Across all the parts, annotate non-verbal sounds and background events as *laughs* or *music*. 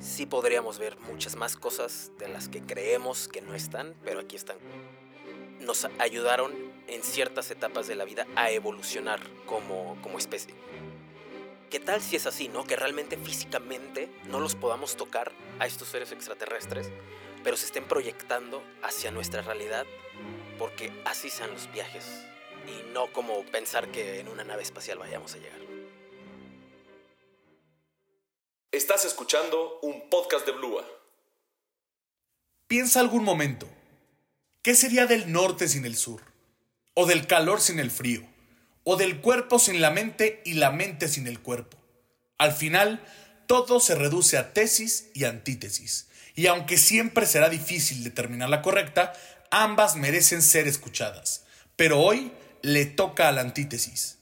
sí podríamos ver muchas más cosas de las que creemos que no están, pero aquí están. Nos ayudaron en ciertas etapas de la vida a evolucionar como, como especie. ¿Qué tal si es así, no? Que realmente físicamente no los podamos tocar a estos seres extraterrestres, pero se estén proyectando hacia nuestra realidad, porque así sean los viajes, y no como pensar que en una nave espacial vayamos a llegar. Estás escuchando un podcast de Blua. Piensa algún momento, ¿qué sería del norte sin el sur? ¿O del calor sin el frío? o del cuerpo sin la mente y la mente sin el cuerpo. Al final, todo se reduce a tesis y antítesis, y aunque siempre será difícil determinar la correcta, ambas merecen ser escuchadas. Pero hoy le toca a la antítesis.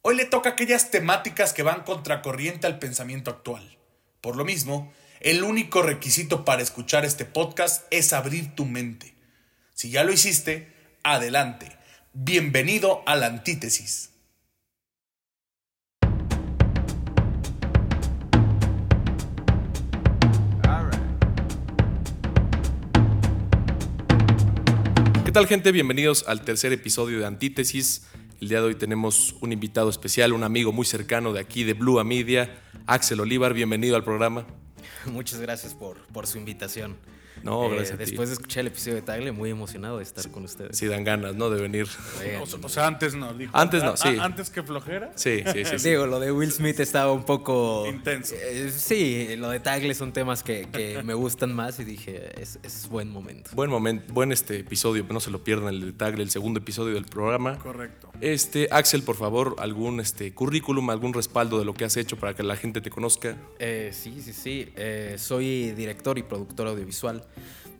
Hoy le toca aquellas temáticas que van contracorriente al pensamiento actual. Por lo mismo, el único requisito para escuchar este podcast es abrir tu mente. Si ya lo hiciste, adelante. Bienvenido a la antítesis. ¿Qué tal gente? Bienvenidos al tercer episodio de Antítesis. El día de hoy tenemos un invitado especial, un amigo muy cercano de aquí de Blue Media, Axel Olivar. Bienvenido al programa. Muchas gracias por, por su invitación. No, Eh, gracias a ti. Después de escuchar el episodio de Tagle, muy emocionado de estar con ustedes. Sí dan ganas, ¿no? De venir. Oigan, O, o sea, antes no, dijo. Antes no, Ah, sí. ah, Antes que flojera. Sí, sí, sí. *laughs* sí. Digo, lo de Will Smith estaba un poco... Intenso. Eh, sí, lo de Tagle son temas que, que me gustan más y dije, es, es buen momento. Buen momento, buen este episodio, no se lo pierdan el detalle, el segundo episodio del programa. Correcto. Este, Axel, por favor, algún este currículum, algún respaldo de lo que has hecho para que la gente te conozca. Eh, sí, sí, sí. Eh, soy director y productor audiovisual.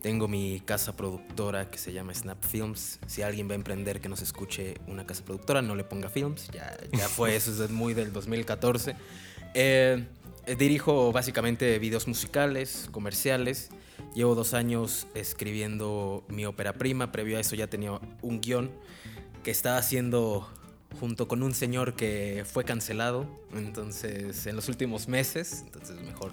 Tengo mi casa productora que se llama Snap Films. Si alguien va a emprender que nos escuche una casa productora, no le ponga films. Ya, ya *laughs* fue eso, es muy del 2014. Eh, dirijo básicamente videos musicales, comerciales. Llevo dos años escribiendo mi ópera prima. Previo a eso ya tenía un guion que estaba haciendo junto con un señor que fue cancelado. Entonces, en los últimos meses, entonces mejor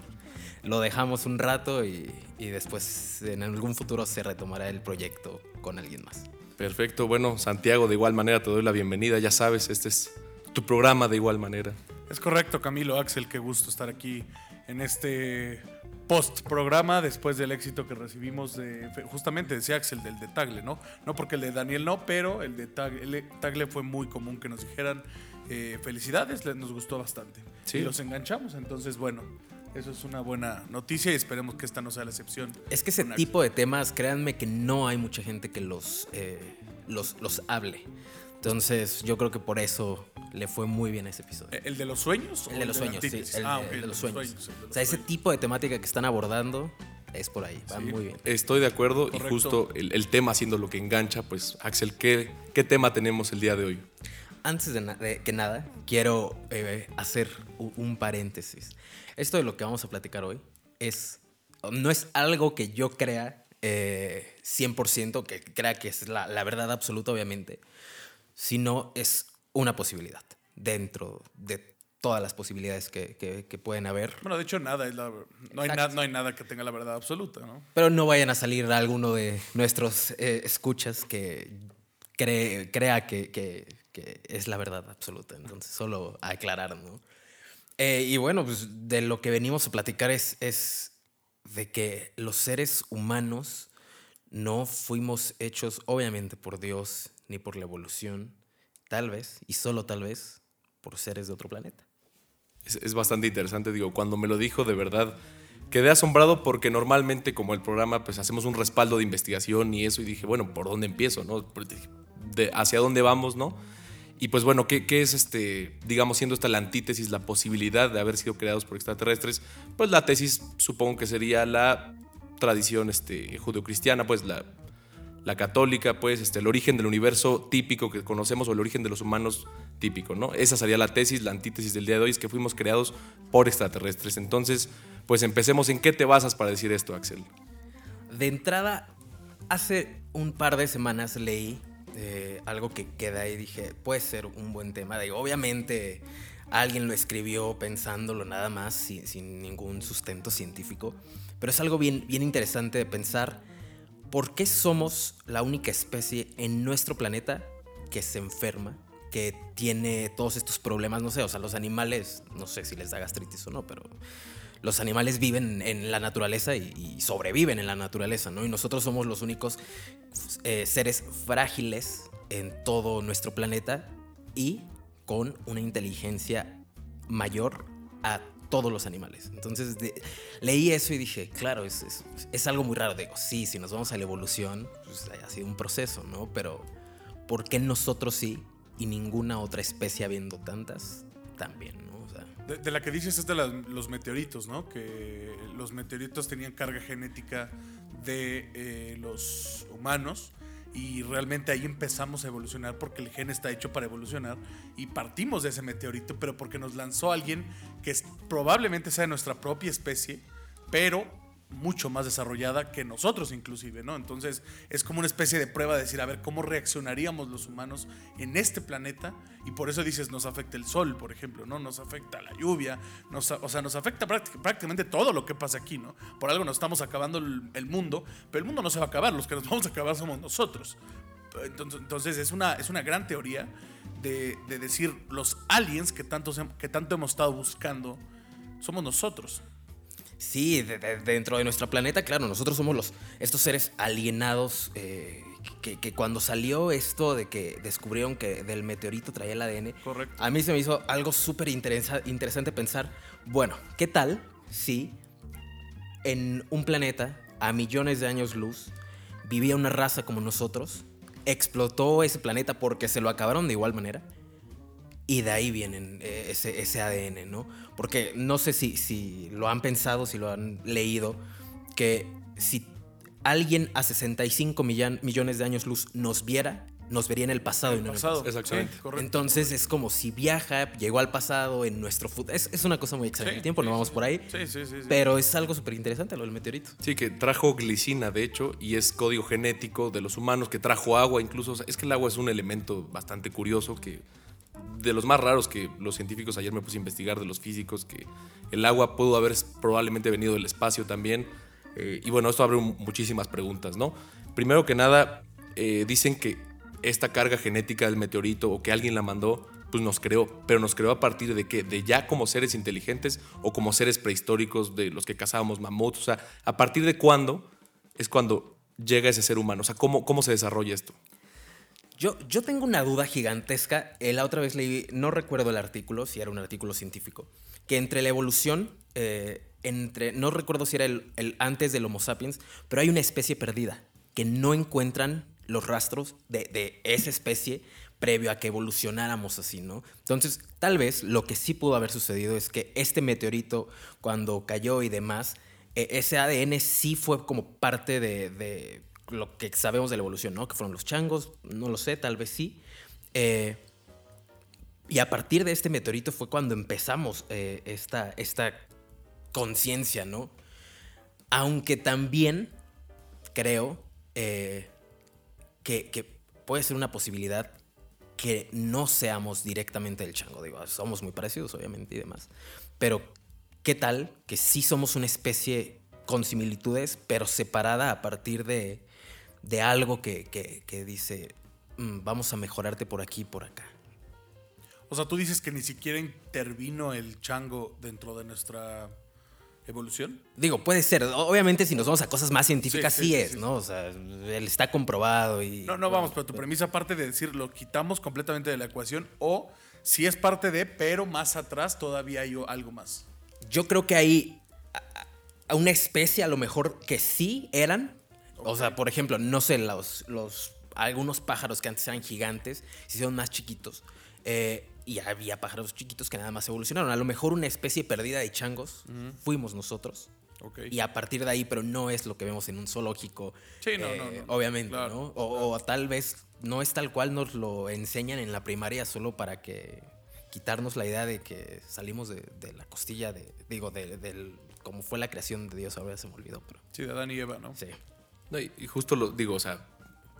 lo dejamos un rato y, y después en algún futuro se retomará el proyecto con alguien más. Perfecto, bueno, Santiago, de igual manera te doy la bienvenida, ya sabes, este es tu programa de igual manera. Es correcto, Camilo, Axel, qué gusto estar aquí en este post programa después del éxito que recibimos de justamente decía Axel del de Tagle, ¿no? No porque el de Daniel no, pero el de Tagle, el de Tagle fue muy común que nos dijeran eh, felicidades, le- nos gustó bastante. Sí. Y los enganchamos, entonces bueno, eso es una buena noticia y esperemos que esta no sea la excepción. Es que ese tipo de temas, créanme que no hay mucha gente que los, eh, los, los hable. Entonces, yo creo que por eso le fue muy bien a ese episodio. ¿El de los sueños? El de los sueños, sí. El, Ah, de- ok, el de los sueños. el de O sea, ese tipo de temática que están abordando es por ahí. Va Sí. muy bien. Estoy de acuerdo Correcto. y justo el, el tema siendo lo que engancha, pues Axel, ¿qué, ¿qué tema tenemos el día de hoy? Antes de, na- de que nada, quiero eh, hacer un paréntesis. Esto de lo que vamos a platicar hoy es no es algo que yo crea eh, 100%, que crea que es la, la verdad absoluta, obviamente, sino es una posibilidad dentro de todas las posibilidades que, que- que pueden haber. Bueno, de hecho, nada es la. No hay, nada no hay nada que tenga la verdad absoluta, ¿no? Pero no vayan a salir alguno de nuestros eh, escuchas que cree- crea que, que- que es la verdad absoluta. Entonces, solo a aclarar, ¿no? Eh, y bueno, pues de lo que venimos a platicar es, es de que los seres humanos no fuimos hechos, obviamente, por Dios ni por la evolución, tal vez, y solo tal vez, por seres de otro planeta. Es, es bastante interesante, digo, cuando me lo dijo de verdad quedé asombrado porque normalmente como el programa pues hacemos un respaldo de investigación y eso y dije, bueno, ¿por dónde empiezo? No? De- ¿Hacia dónde vamos? ¿no? Y pues bueno, ¿qué, qué es este, digamos, siendo esta la antítesis, la posibilidad de haber sido creados por extraterrestres? Pues la tesis supongo que sería la tradición este, judeocristiana, pues la, la católica, pues este, el origen del universo típico que conocemos o el origen de los humanos típico, ¿no? Esa sería la tesis, la antítesis del día de hoy, es que fuimos creados por extraterrestres. Entonces, pues empecemos. ¿En qué te basas para decir esto, Axel? De entrada, hace un par de semanas leí eh, algo que queda y dije, puede ser un buen tema. Digo, obviamente alguien lo escribió pensándolo nada más, sin, sin ningún sustento científico. Pero es algo bien, bien interesante de pensar por qué somos la única especie en nuestro planeta que se enferma, que tiene todos estos problemas, no sé, o sea, los animales, no sé si les da gastritis o no, pero los animales viven en la naturaleza y, sobreviven en la naturaleza, ¿no? Y nosotros somos los únicos eh, seres frágiles en todo nuestro planeta y con una inteligencia mayor a todos los animales. Entonces leí eso y dije, claro, es, es- es algo muy raro. Digo, sí, si nos vamos a la evolución, pues ha sido un proceso, ¿no? Pero ¿por qué nosotros sí y ninguna otra especie habiendo tantas también, ¿no? O sea, De, la que dices es de los meteoritos, ¿no? Que los meteoritos tenían carga genética de eh, los humanos y realmente ahí empezamos a evolucionar porque el gen está hecho para evolucionar y partimos de ese meteorito, pero porque nos lanzó alguien que es- probablemente sea de nuestra propia especie, pero mucho más desarrollada que nosotros inclusive, ¿no? Entonces es como una especie de prueba de decir, a ver, ¿cómo reaccionaríamos los humanos en este planeta? Y por eso dices, nos afecta el sol, por ejemplo, ¿no? Nos afecta la lluvia, nos, o sea, nos afecta prácti- prácticamente todo lo que pasa aquí, ¿no? Por algo nos estamos acabando el, mundo, pero el mundo no se va a acabar, los que nos vamos a acabar somos nosotros. Entonces, es, una, es una gran teoría de, de decir, los aliens que tanto, que tanto hemos estado buscando, somos nosotros. Sí, de- de- dentro de nuestro planeta, claro, nosotros somos los, estos seres alienados eh, que, que cuando salió esto de que descubrieron que del meteorito traía el ADN, Correcto. a mí se me hizo algo súper interesa- interesante pensar, bueno, ¿qué tal si en un planeta a millones de años luz vivía una raza como nosotros, explotó ese planeta porque se lo acabaron de igual manera? Y de ahí vienen eh, ese, ese ADN, ¿no? Porque no sé si, si lo han pensado, si lo han leído, que si alguien a 65 millan- millones de años luz nos viera, nos vería en el pasado y no en el Pasado. pasado. Exactamente. Sí, correcto. Entonces es como si viaja, llegó al pasado en nuestro futuro. Es, es una cosa muy extraña. Sí, el tiempo, no vamos sí. por ahí. Sí, sí, sí, sí. Pero es algo súper interesante lo del meteorito. Sí, que trajo glicina, de hecho, y es código genético de los humanos, que trajo agua incluso. O sea, es que el agua es un elemento bastante curioso, que de los más raros que los científicos ayer me puse a investigar, de los físicos, que el agua pudo haber probablemente venido del espacio también. Eh, y bueno, esto abre muchísimas preguntas, ¿no? Primero que nada, eh, dicen que esta carga genética del meteorito o que alguien la mandó, pues nos creó. Pero nos creó a partir de qué? De ya como seres inteligentes o como seres prehistóricos de los que cazábamos mamuts. O sea, a partir de cuándo es cuando llega ese ser humano. O sea, ¿cómo, cómo se desarrolla esto? Yo, yo tengo una duda gigantesca. Eh, La otra vez leí, no recuerdo el artículo, si era un artículo científico, que entre la evolución, eh, entre, no recuerdo si era el, antes del Homo sapiens, pero hay una especie perdida que no encuentran los rastros de, de esa especie previo a que evolucionáramos así, ¿no? Entonces, tal vez lo que sí pudo haber sucedido es que este meteorito, cuando cayó y demás, eh, ese ADN sí fue como parte de lo que sabemos de la evolución, ¿no? Que fueron los changos, no lo sé, tal vez sí. Eh, y a partir de este meteorito fue cuando empezamos eh, esta, esta conciencia, ¿no? Aunque también creo eh, que, que puede ser una posibilidad que no seamos directamente el chango. Digo, somos muy parecidos, obviamente, y demás. Pero, ¿qué tal que sí somos una especie con similitudes, pero separada a partir de, de algo que, que- que dice, "Mm, vamos a mejorarte por aquí y por acá? O sea, tú dices que ni siquiera intervino el chango dentro de nuestra evolución. Digo, puede ser. Obviamente, si nos vamos a cosas más científicas, Sí, sí, sí, sí, es, sí, ¿no? O sea, él está comprobado y. No, no vamos, pero tu premisa aparte de decir lo quitamos completamente de la ecuación o si es parte de, pero más atrás todavía hay algo más. Yo creo que hay a una especie a lo mejor que sí eran. O sea, por ejemplo, no sé, los, los algunos pájaros que antes eran gigantes se hicieron más chiquitos. Eh, y había pájaros chiquitos que nada más evolucionaron. A lo mejor una especie perdida de changos fuimos nosotros. Ok. Y a partir de ahí, pero no es lo que vemos en un zoológico. Sí, no, eh, no, no, no. Obviamente, Claro, ¿no? O, o tal vez no es tal cual nos lo enseñan en la primaria solo para que quitarnos la idea de que salimos de, de la costilla de, digo, de, del, como fue la creación de Dios, ahora se me olvidó, pero Sí, de Adán y Eva, ¿no? sí. No, y, y justo lo digo, o sea,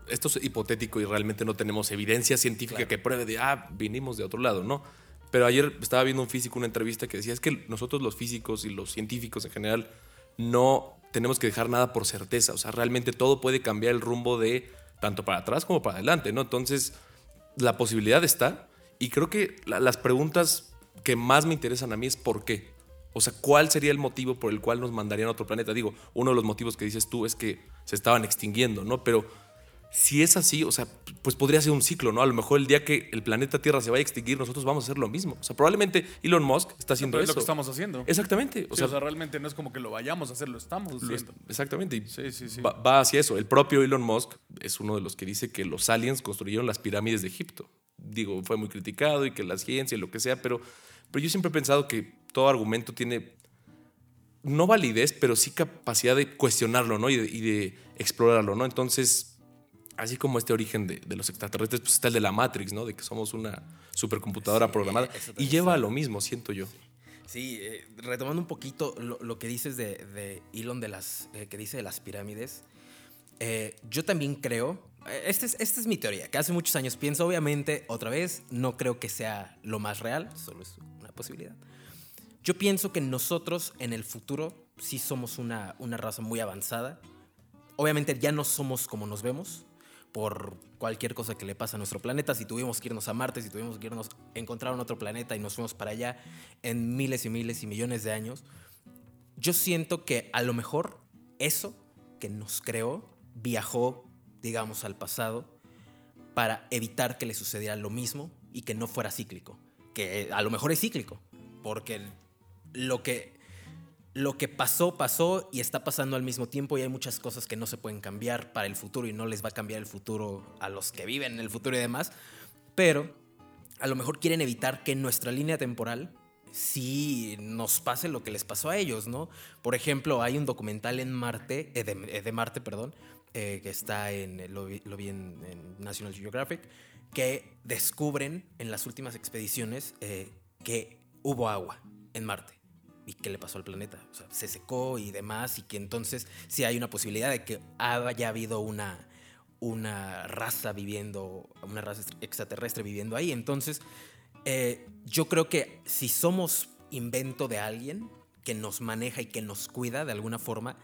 esto es hipotético y realmente no tenemos evidencia científica Claro. que pruebe de, ah, vinimos de otro lado, ¿no? Pero ayer estaba viendo un físico, una entrevista que decía, es que nosotros los físicos y los científicos en general no tenemos que dejar nada por certeza. O sea, realmente todo puede cambiar el rumbo de tanto para atrás como para adelante, ¿no? Entonces, la posibilidad está. Y creo que la- las preguntas que más me interesan a mí es por qué. O sea, ¿cuál sería el motivo por el cual nos mandarían a otro planeta? Digo, uno de los motivos que dices tú es que se estaban extinguiendo, ¿no? Pero si es así, o sea, pues podría ser un ciclo, ¿no? A lo mejor el día que el planeta Tierra se vaya a extinguir, nosotros vamos a hacer lo mismo. O sea, probablemente Elon Musk está haciendo Pero es eso. lo que estamos haciendo. Exactamente. O sea, realmente no es como que lo vayamos a hacer, lo estamos Lo exactamente. Sí, sí, sí. Va, va hacia eso. El propio Elon Musk es uno de los que dice que los aliens construyeron las pirámides de Egipto. Digo, fue muy criticado y que la ciencia y lo que sea, pero, pero yo siempre he pensado que todo argumento tiene no validez, pero sí capacidad de cuestionarlo, ¿no? Y de, y de explorarlo, ¿no? Entonces, así como este origen de, de los extraterrestres, pues está el de la Matrix, ¿no? De que somos una supercomputadora Sí, programada. Y lleva a lo mismo, siento yo. Sí, eh, retomando un poquito lo, lo que dices de, de Elon de las, eh, que dice de las pirámides, eh, yo también creo, eh, esta es, esta es mi teoría, que hace muchos años pienso, obviamente, otra vez, no creo que sea lo más real, solo es una posibilidad. Yo pienso que nosotros en el futuro sí somos una, una raza muy avanzada. Obviamente ya no somos como nos vemos por cualquier cosa que le pasa a nuestro planeta. Si tuvimos que irnos a Marte, si tuvimos que irnos a encontrar en otro planeta y nos fuimos para allá en miles y miles y millones de años, yo siento que a lo mejor eso que nos creó viajó, digamos, al pasado para evitar que le sucediera lo mismo y que no fuera cíclico. Que a lo mejor es cíclico, porque lo que, lo que pasó, pasó y está pasando al mismo tiempo y hay muchas cosas que no se pueden cambiar para el futuro y no les va a cambiar el futuro a los que viven en el futuro y demás. Pero a lo mejor quieren evitar que nuestra línea temporal sí nos pase lo que les pasó a ellos, ¿no? Por ejemplo, hay un documental en Marte, eh, de, eh, de Marte, perdón, eh, que está en, lo vi, en, National Geographic, que descubren en las últimas expediciones que hubo agua en Marte. ¿Y qué le pasó al planeta? Se secó y demás, y que entonces sí hay una posibilidad de que haya habido una, una raza viviendo, una raza extraterrestre viviendo ahí. Entonces, eh, yo creo que si somos invento de alguien que nos maneja y que nos cuida de alguna forma,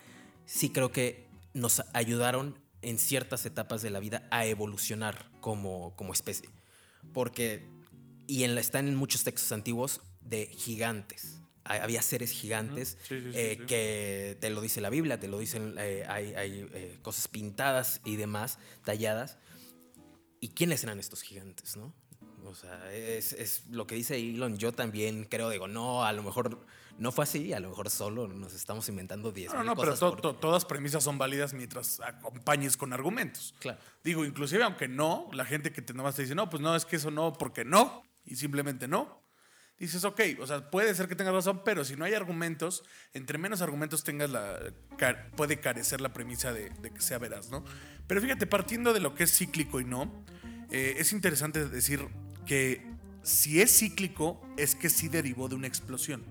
sí creo que nos ayudaron en ciertas etapas de la vida a evolucionar como, como especie. Porque, y en la, están en muchos textos antiguos de gigantes. Ha- Había seres gigantes Sí, sí, sí, eh, sí. que te lo dice la Biblia, te lo dicen, eh, hay, hay, eh, cosas pintadas y demás, talladas. ¿Y quiénes eran estos gigantes, no? O sea, es, es lo que dice Elon. Yo también creo, digo, no, a lo mejor no fue así, a lo mejor solo nos estamos inventando 10 No, no, pero to- to- todas premisas son válidas mientras acompañes con argumentos. Claro. Digo, inclusive aunque no, la gente que te nomás te dice, no, pues no, es que eso no, porque no, y simplemente no. Dices, ok, o sea, puede ser que tengas razón, pero si no hay argumentos, entre menos argumentos tengas, la, puede carecer la premisa de, de que sea veraz, ¿no? Pero fíjate, partiendo de lo que es cíclico y no, eh, es interesante decir que si es cíclico, es que sí derivó de una explosión.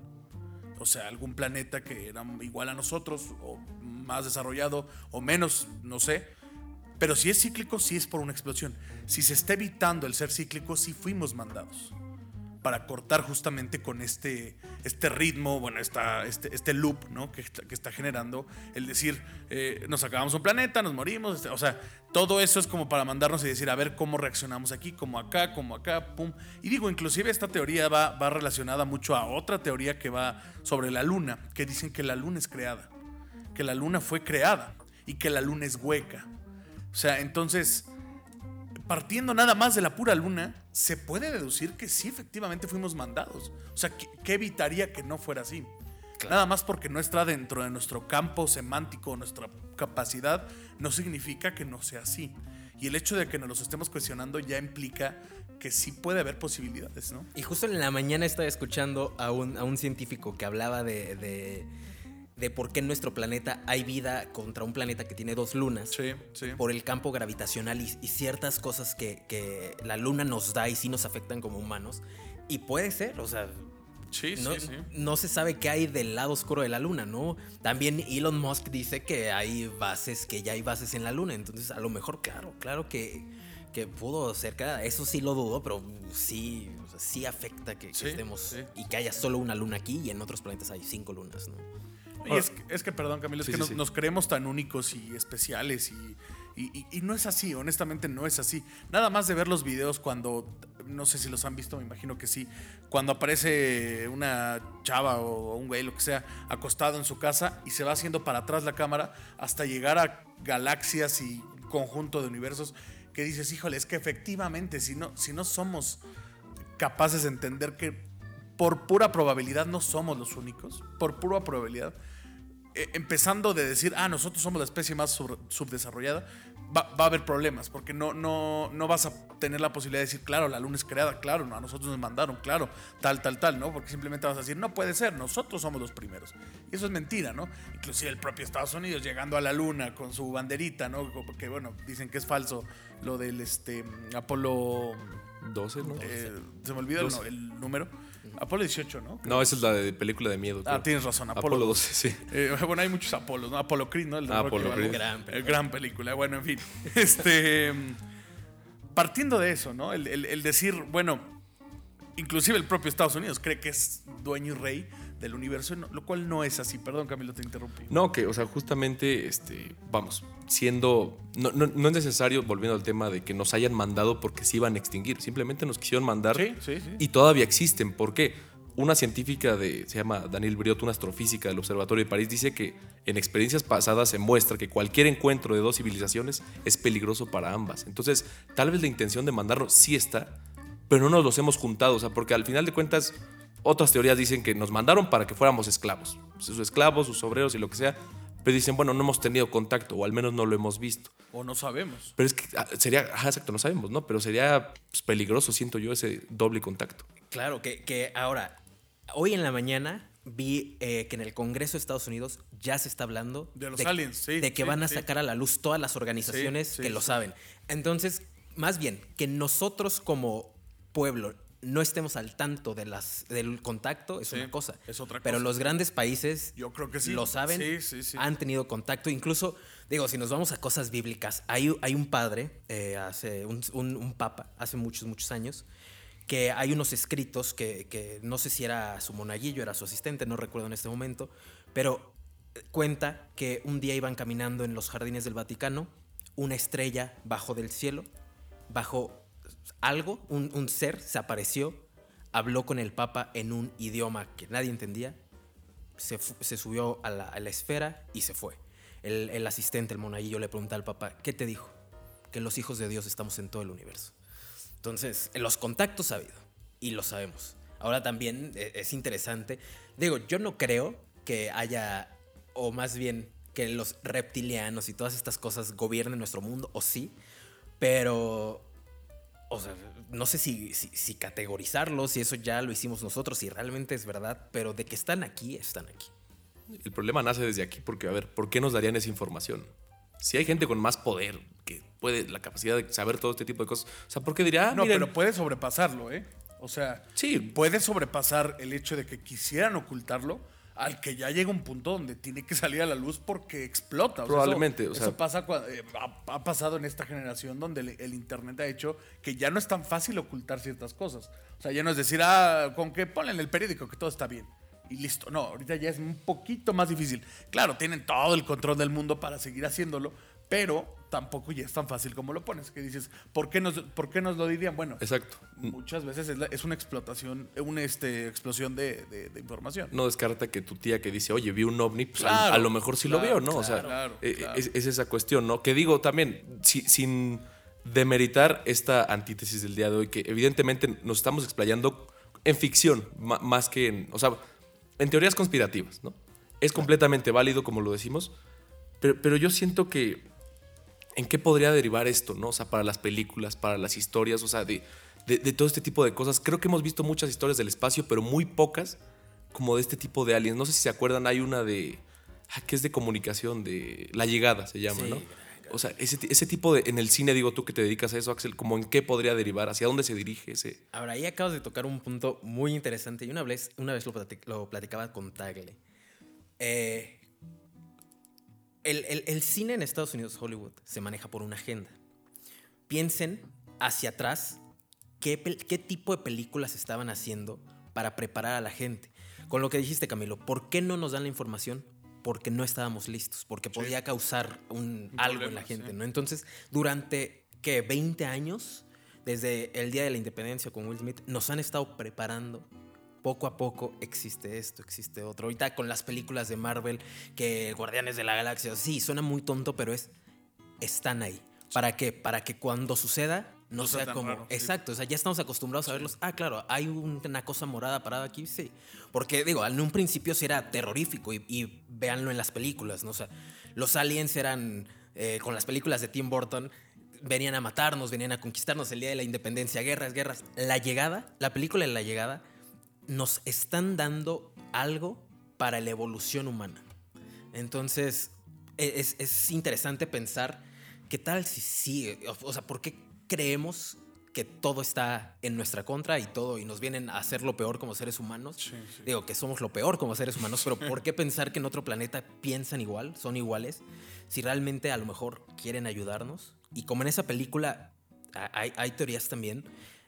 O sea, algún planeta que era igual a nosotros, o más desarrollado, o menos, no sé. Pero si es cíclico, sí es por una explosión. Si se está evitando el ser cíclico, sí fuimos mandados. Para cortar justamente con este, este ritmo, bueno, esta, este, este loop ¿no? que, que está generando el decir, eh, nos acabamos un planeta, nos morimos. este, o sea, todo eso es como para mandarnos y decir, a ver cómo reaccionamos aquí, como acá, como acá, pum. Y digo, inclusive esta teoría va, va relacionada mucho a otra teoría que va sobre la luna, que dicen que la luna es creada, que la luna fue creada y que la luna es hueca. O sea, entonces, partiendo nada más de la pura luna, se puede deducir que sí, efectivamente fuimos mandados. O sea, ¿qué, qué evitaría que no fuera así? Nada más porque no está dentro de nuestro campo semántico, nuestra capacidad, no significa que no sea así. Y el hecho de que nos los estemos cuestionando ya implica que sí puede haber posibilidades, ¿no? Y justo en la mañana estaba escuchando a un, a un científico que hablaba de, de, de por qué en nuestro planeta hay vida contra un planeta que tiene dos lunas. Sí, sí. Por el campo gravitacional y, y ciertas cosas que, que la luna nos da y sí nos afectan como humanos. Y puede ser, o sea, Sí, no, sí, sí. no se sabe qué hay del lado oscuro de la luna, ¿no? También Elon Musk dice que hay bases, que ya hay bases en la luna. Entonces, a lo mejor, claro, claro que, que pudo cerca, eso sí lo dudo, pero sí, o sea, sí afecta que, que estemos sí. y que haya solo una luna aquí y en otros planetas hay cinco lunas, ¿no? Y es, que- es que, perdón, Camilo, es Sí, que sí, nos, sí. nos creemos tan únicos y especiales y, y- y- y no es así, honestamente no es así. Nada más de ver los videos cuando, no sé si los han visto, me imagino que sí, cuando aparece una chava o un güey, lo que sea, acostado en su casa y se va haciendo para atrás la cámara hasta llegar a galaxias y un conjunto de universos que dices, híjole, es que efectivamente, si no, si no somos capaces de entender que por pura probabilidad no somos los únicos, por pura probabilidad, empezando de decir, ah, nosotros somos la especie más sub- subdesarrollada, va, va a haber problemas, porque no, no, no vas a tener la posibilidad de decir, claro, la luna es creada, claro, no, a nosotros nos mandaron, claro, tal, tal, tal, ¿no? Porque simplemente vas a decir, no puede ser, nosotros somos los primeros. Y eso es mentira, ¿no? Inclusive el propio Estados Unidos llegando a la luna con su banderita, ¿no? Porque, bueno, dicen que es falso lo del este, Apolo... 12, ¿no? eh, se me el, no- el número. Apolo 18, ¿no? No, esa es la de película de miedo. Ah, tienes razón, Apolo, Apolo 12. 12, sí. Eh, bueno, hay muchos Apolos, ¿no? Apolo Creed, ¿no? El de Ah. Creed. Gran película. gran película. Bueno, en fin. *laughs* Este. Partiendo de eso, ¿no? El, el- el decir, bueno, inclusive el propio Estados Unidos cree que es dueño y rey del universo, lo cual no es así. Perdón, Camilo, te interrumpí. No, que, o sea, justamente, este, vamos, siendo. No, no, no es necesario, volviendo al tema de que nos hayan mandado porque se iban a extinguir. Simplemente nos quisieron mandar. Sí, sí, sí. Y todavía existen. ¿Por qué? Una científica de, se llama Daniel Briot, una astrofísica del Observatorio de París, dice que en experiencias pasadas se muestra que cualquier encuentro de dos civilizaciones es peligroso para ambas. Entonces, tal vez la intención de mandarnos sí está, pero no nos los hemos juntado. O sea, porque al final de cuentas, otras teorías dicen que nos mandaron para que fuéramos esclavos. Sus esclavos, sus obreros y lo que sea. Pero dicen, bueno, no hemos tenido contacto, o al menos no lo hemos visto. O no sabemos. Pero es que ah, sería, ajá, exacto, no sabemos, ¿no? Pero sería pues, peligroso, siento yo, ese doble contacto. Claro, que, que ahora, hoy en la mañana vi eh, que en el Congreso de Estados Unidos ya se está hablando De los aliens, sí, de que sí, van a sí. sacar a la luz todas las organizaciones Sí, sí, que lo sí. saben. Entonces, más bien, que nosotros como pueblo no estemos al tanto de las, del contacto es Sí, una cosa. es otra Pero cosa. los grandes países Yo creo que sí. lo saben, Sí, han tenido contacto. Incluso, digo, si nos vamos a cosas bíblicas, hay, hay un padre, eh, hace un, un- un papa, hace muchos, muchos años, que hay unos escritos que, que no sé si era su monaguillo, era su asistente, no recuerdo en este momento, pero cuenta que un día iban caminando en los jardines del Vaticano, una estrella bajó del cielo, bajó algo, un, un ser se apareció, habló con el Papa en un idioma que nadie entendía, se, se subió a la, a la esfera y se fue. El, el asistente, el monaguillo, le pregunta al Papa, ¿qué te dijo? Que los hijos de Dios estamos en todo el universo. Entonces, en los contactos ha habido y lo sabemos. Ahora también eh, es interesante. Digo, yo no creo que haya, o más bien que los reptilianos y todas estas cosas gobiernen nuestro mundo, o sí, pero, o sea, no sé si, si, si categorizarlo, si eso ya lo hicimos nosotros, si realmente es verdad, pero de que están aquí, están aquí. El problema nace desde aquí porque, a ver, ¿por qué nos darían esa información? Si hay gente con más poder que puede la capacidad de saber todo este tipo de cosas, o sea, ¿por qué diría, ah, No, miren, pero puede sobrepasarlo, ¿eh? O sea, Sí. puede sobrepasar el hecho de que quisieran ocultarlo al que ya llega un punto donde tiene que salir a la luz porque explota. O sea, eso- Probablemente, o Eso, sea- pasa eh, ha, ha pasado en esta generación donde el, el internet ha hecho que ya no es tan fácil ocultar ciertas cosas. O sea, ya no es decir, ah, con que ponle en el periódico que todo está bien. Y listo. No, ahorita ya es un poquito más difícil. Claro, tienen todo el control del mundo para seguir haciéndolo, pero tampoco ya es tan fácil como lo pones. Que dices, ¿por qué nos, por qué nos lo dirían? Bueno, Exacto. muchas veces es, la- es una explotación, una este, explosión de, de- de información. No descarta que tu tía que dice, oye, vi un ovni, pues a- Claro, a, lo mejor sí lo claro, veo, ¿no? o sea, claro, eh, claro. Es, es esa cuestión, ¿no? Que digo también, si- sin demeritar esta antítesis del día de hoy, que evidentemente nos estamos explayando en ficción, más que en, o sea, en teorías conspirativas, ¿no? Es completamente válido, como lo decimos, pero, pero yo siento que, ¿en qué podría derivar esto, no? O sea, para las películas, para las historias, o sea, de, de, de todo este tipo de cosas. Creo que hemos visto muchas historias del espacio, pero muy pocas como de este tipo de aliens. No sé si se acuerdan, hay una de, ah, que es de comunicación, de La Llegada se llama, Sí, ¿no? O sea, ese, ti- ese tipo de, en el cine, digo tú que te dedicas a eso, Axel, como en qué podría derivar, hacia dónde se dirige ese... Ahora, ahí acabas de tocar un punto muy interesante y una vez, una vez lo, platic- lo platicaba con Tagle. Eh, el, el- el cine en Estados Unidos, Hollywood, se maneja por una agenda. Piensen hacia atrás qué, tipo de películas estaban haciendo para preparar a la gente. Con lo que dijiste, Camilo, ¿por qué no nos dan la información? Porque no estábamos listos, porque podía causar un, algo en la gente, sí. ¿no? Entonces, durante, ¿qué? 20 años, desde el Día de la Independencia con Will Smith, nos han estado preparando poco a poco existe esto, existe otro. Ahorita con las películas de Marvel, que Guardianes de la Galaxia, sí, suena muy tonto, pero es, están ahí. ¿Para qué? Para que cuando suceda no, No sea sea como... raro, sí. Exacto, o sea, ya estamos acostumbrados a verlos. Ah, claro, hay un- una cosa morada parada aquí, sí. Porque, digo, en un principio sí era terrorífico y, y véanlo en las películas, ¿no? O sea, los aliens eran, eh, con las películas de Tim Burton, venían a matarnos, venían a conquistarnos el día de la independencia, guerras, guerras. La llegada, la película de la llegada, nos están dando algo para la evolución humana. Entonces, e- es, es interesante pensar qué tal si sí, o, sea, ¿por qué creemos que todo está en nuestra contra y todo y nos vienen a hacer lo peor como seres humanos? Sí, sí. Digo que somos lo peor como seres humanos, pero ¿por qué pensar que en otro planeta piensan igual, son iguales, si realmente a lo mejor quieren ayudarnos? Y como en esa película hay, hay teorías también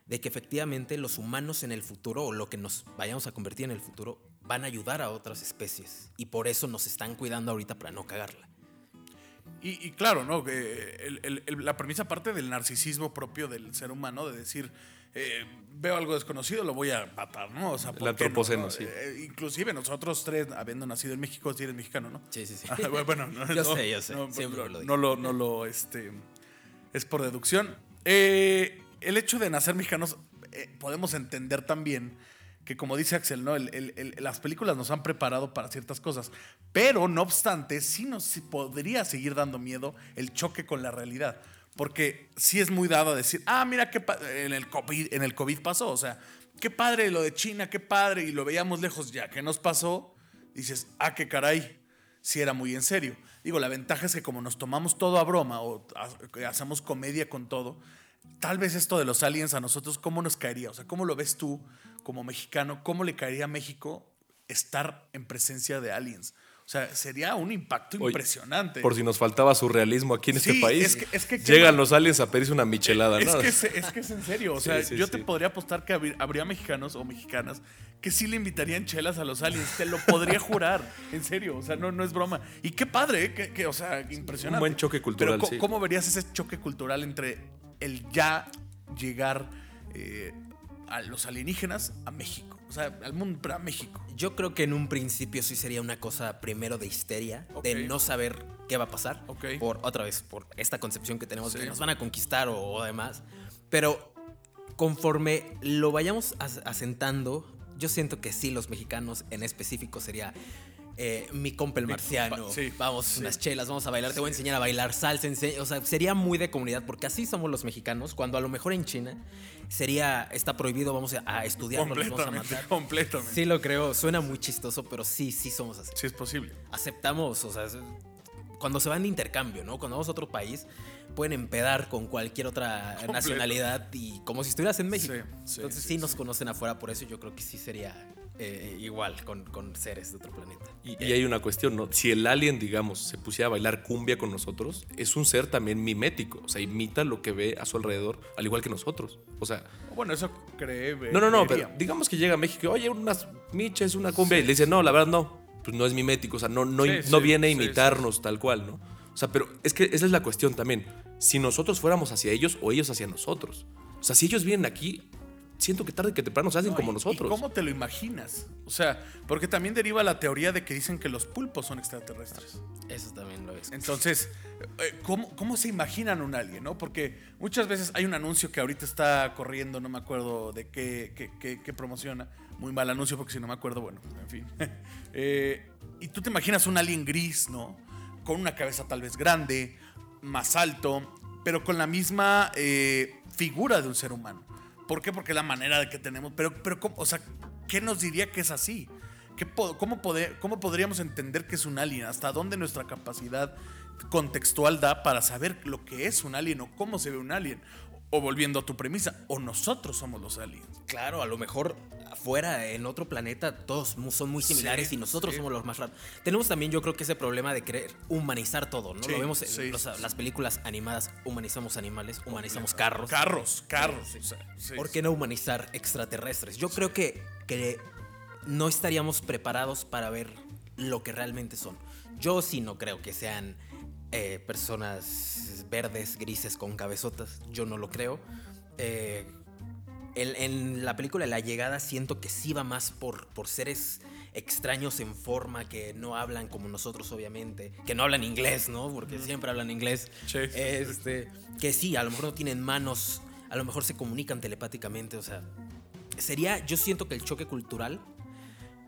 de que efectivamente los humanos en el futuro o lo que nos vayamos a convertir en el futuro van a ayudar a otras especies y por eso nos están cuidando ahorita para no cagarla. Y, y claro, ¿no? Que el- el- el- la premisa parte del narcisismo propio del ser humano, de decir, eh, veo algo desconocido, lo voy a matar, ¿no? O sea, ¿por El antropoceno, no? sí. Eh, inclusive nosotros tres, habiendo nacido en México, si eres mexicano, ¿no? Sí, sí, sí. Ah, bueno, *laughs* no, Yo no, sé, yo sé, No, siempre no, lo digo. no lo, no lo, este, es por deducción. Eh, el hecho de nacer mexicanos, eh, podemos entender también que como dice Axel, ¿no? Las películas nos han preparado para ciertas cosas, pero no obstante, sí nos podría seguir dando miedo el choque con la realidad. Porque sí es muy dado decir, ah, mira qué en el COVID, en el COVID pasó, o sea, qué padre lo de China, qué padre, y lo veíamos lejos ya, ¿qué nos pasó? Dices, ah, qué caray, si era muy en serio. Digo, la ventaja es que como nos tomamos todo a broma o ha- hacemos comedia con todo, tal vez esto de los aliens a nosotros, ¿cómo nos caería? O sea, ¿cómo lo ves tú como mexicano? ¿Cómo le caería a México estar en presencia de aliens? O sea, sería un impacto Oye, impresionante. Por si nos faltaba surrealismo aquí en Sí, este país. es que- es que- llegan los aliens a pedirse una michelada, Es ¿no? que, es, es que es en serio. O *laughs* sea, sí, yo te podría apostar que habría, mexicanos o mexicanas que sí le invitarían chelas a los aliens. Te lo podría *laughs* jurar. En serio. O sea, no, no es broma. Y qué padre, ¿eh? que, que, o sea, impresionante. Un buen choque cultural, Pero. ¿cómo verías ese choque cultural entre el ya llegar eh, a los alienígenas a México? O sea, al mundo, pero a México. Yo creo que en un principio sí sería una cosa primero de histeria, de no saber qué va a pasar. Ok. Por otra vez, por esta concepción que tenemos de Sí. que nos van a conquistar o, o demás. Pero conforme lo vayamos as- asentando, yo siento que sí, los mexicanos en específico sería. Eh, mi compa el marciano, sí, vamos, sí. unas chelas, vamos a bailar, te voy a enseñar a bailar salsa, o sea, sería muy de comunidad, porque así somos los mexicanos, cuando a lo mejor en China sería, está prohibido, vamos a, estudiarlo, los vamos a Completamente, matar. completamente. Sí lo creo, suena muy chistoso, pero sí, sí somos así. Sí es posible. Aceptamos, o sea, cuando se van de intercambio, ¿no? Cuando vamos a otro país, pueden empedar con cualquier otra Completo. nacionalidad y como si estuvieras en México. Sí, sí, Entonces sí, sí, nos conocen afuera, por eso yo creo que sí sería eh, igual con, con seres de otro planeta. Y, y hay una cuestión, ¿no? Si el alien, digamos, se pusiera a bailar cumbia con nosotros, es un ser también mimético. O sea, imita lo que ve a su alrededor, al igual que nosotros. O sea, Bueno, eso cree. no, no, no, creería. pero digamos que llega a México, y, oye, unas miches, una cumbia, y le dice, no, la verdad no, pues no es mimético, o sea, no, no, Sí, no sí, viene a sí, imitarnos tal cual, ¿no? O sea, pero es que esa es la cuestión también. Si nosotros fuéramos hacia ellos o ellos hacia nosotros. O sea, si ellos vienen aquí, siento que tarde que temprano se hacen No, como y- nosotros. ¿Y cómo te lo imaginas? O sea, porque también deriva la teoría de que dicen que los pulpos son extraterrestres. Eso también lo es. Entonces, eh, ¿cómo, cómo se imaginan un alien, no? Porque muchas veces hay un anuncio que ahorita está corriendo, no me acuerdo de qué, qué- qué- qué promociona. Muy mal anuncio porque si no me acuerdo, bueno, en fin. *laughs* Eh, y tú te imaginas un alien gris, ¿no? Con una cabeza tal vez grande, más alto, pero con la misma eh, figura de un ser humano. ¿Por qué? Porque es la manera de que tenemos. Pero, pero o sea, ¿qué nos diría que es así? ¿Qué po- cómo, ¿Cómo podríamos entender que es un alien? ¿Hasta dónde nuestra capacidad contextual da para saber lo que es un alien o cómo se ve un alien? O volviendo a tu premisa, o nosotros somos los aliens. Claro, a lo mejor afuera, en otro planeta, todos son muy similares Sí, y nosotros sí. somos los más raros. Tenemos también, yo creo que ese problema de querer humanizar todo, ¿no? Sí, Lo vemos en los- las películas animadas, humanizamos animales, humanizamos carros. Carros, carros. o sea, sí, ¿Por qué no humanizar extraterrestres? Yo creo que, que no estaríamos preparados para ver lo que realmente son. Yo sí no creo que sean eh, personas verdes, grises, con cabezotas. Yo no lo creo. Eh, en, en la película La Llegada siento que sí va más por, por seres extraños en forma que no hablan como nosotros obviamente, que no hablan inglés, ¿no? Porque siempre hablan inglés. Sí. Este, que sí, a lo mejor no tienen manos, a lo mejor se comunican telepáticamente, o sea, sería, yo siento que el choque cultural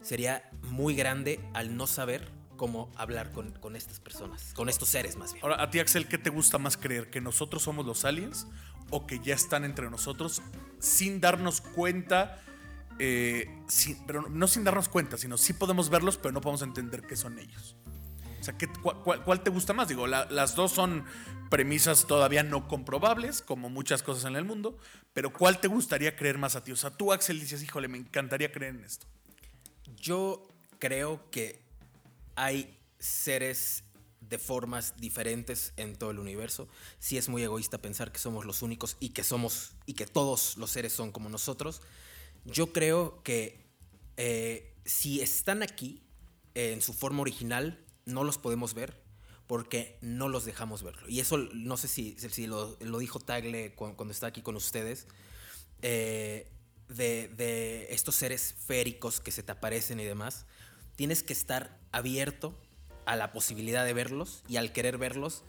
sería muy grande al no saber cómo hablar con, con estas personas, con estos seres más bien. Ahora, a ti, Axel, ¿qué te gusta más creer? ¿Que nosotros somos los aliens o que ya están entre nosotros sin darnos cuenta? eh, sin- pero no sin darnos cuenta, sino sí podemos verlos, pero no podemos entender qué son ellos. O sea, ¿qué- cuál, cuál- cuál te gusta más? Digo, la- las dos son premisas todavía no comprobables, como muchas cosas en el mundo, pero ¿cuál te gustaría creer más a ti? O sea, tú, Axel, dices, híjole, me encantaría creer en esto. Yo creo que hay seres de formas diferentes en todo el universo. Sí es muy egoísta pensar que somos los únicos y que somos y que todos los seres son como nosotros. Yo creo que eh, si están aquí eh, en su forma original, no los podemos ver porque no los dejamos verlo. Y eso no sé si, si lo, dijo Tagle cu- cuando está aquí con ustedes. eh, de, de estos seres féricos que se te aparecen y demás, tienes que estar abierto a la posibilidad de verlos y al querer verlos,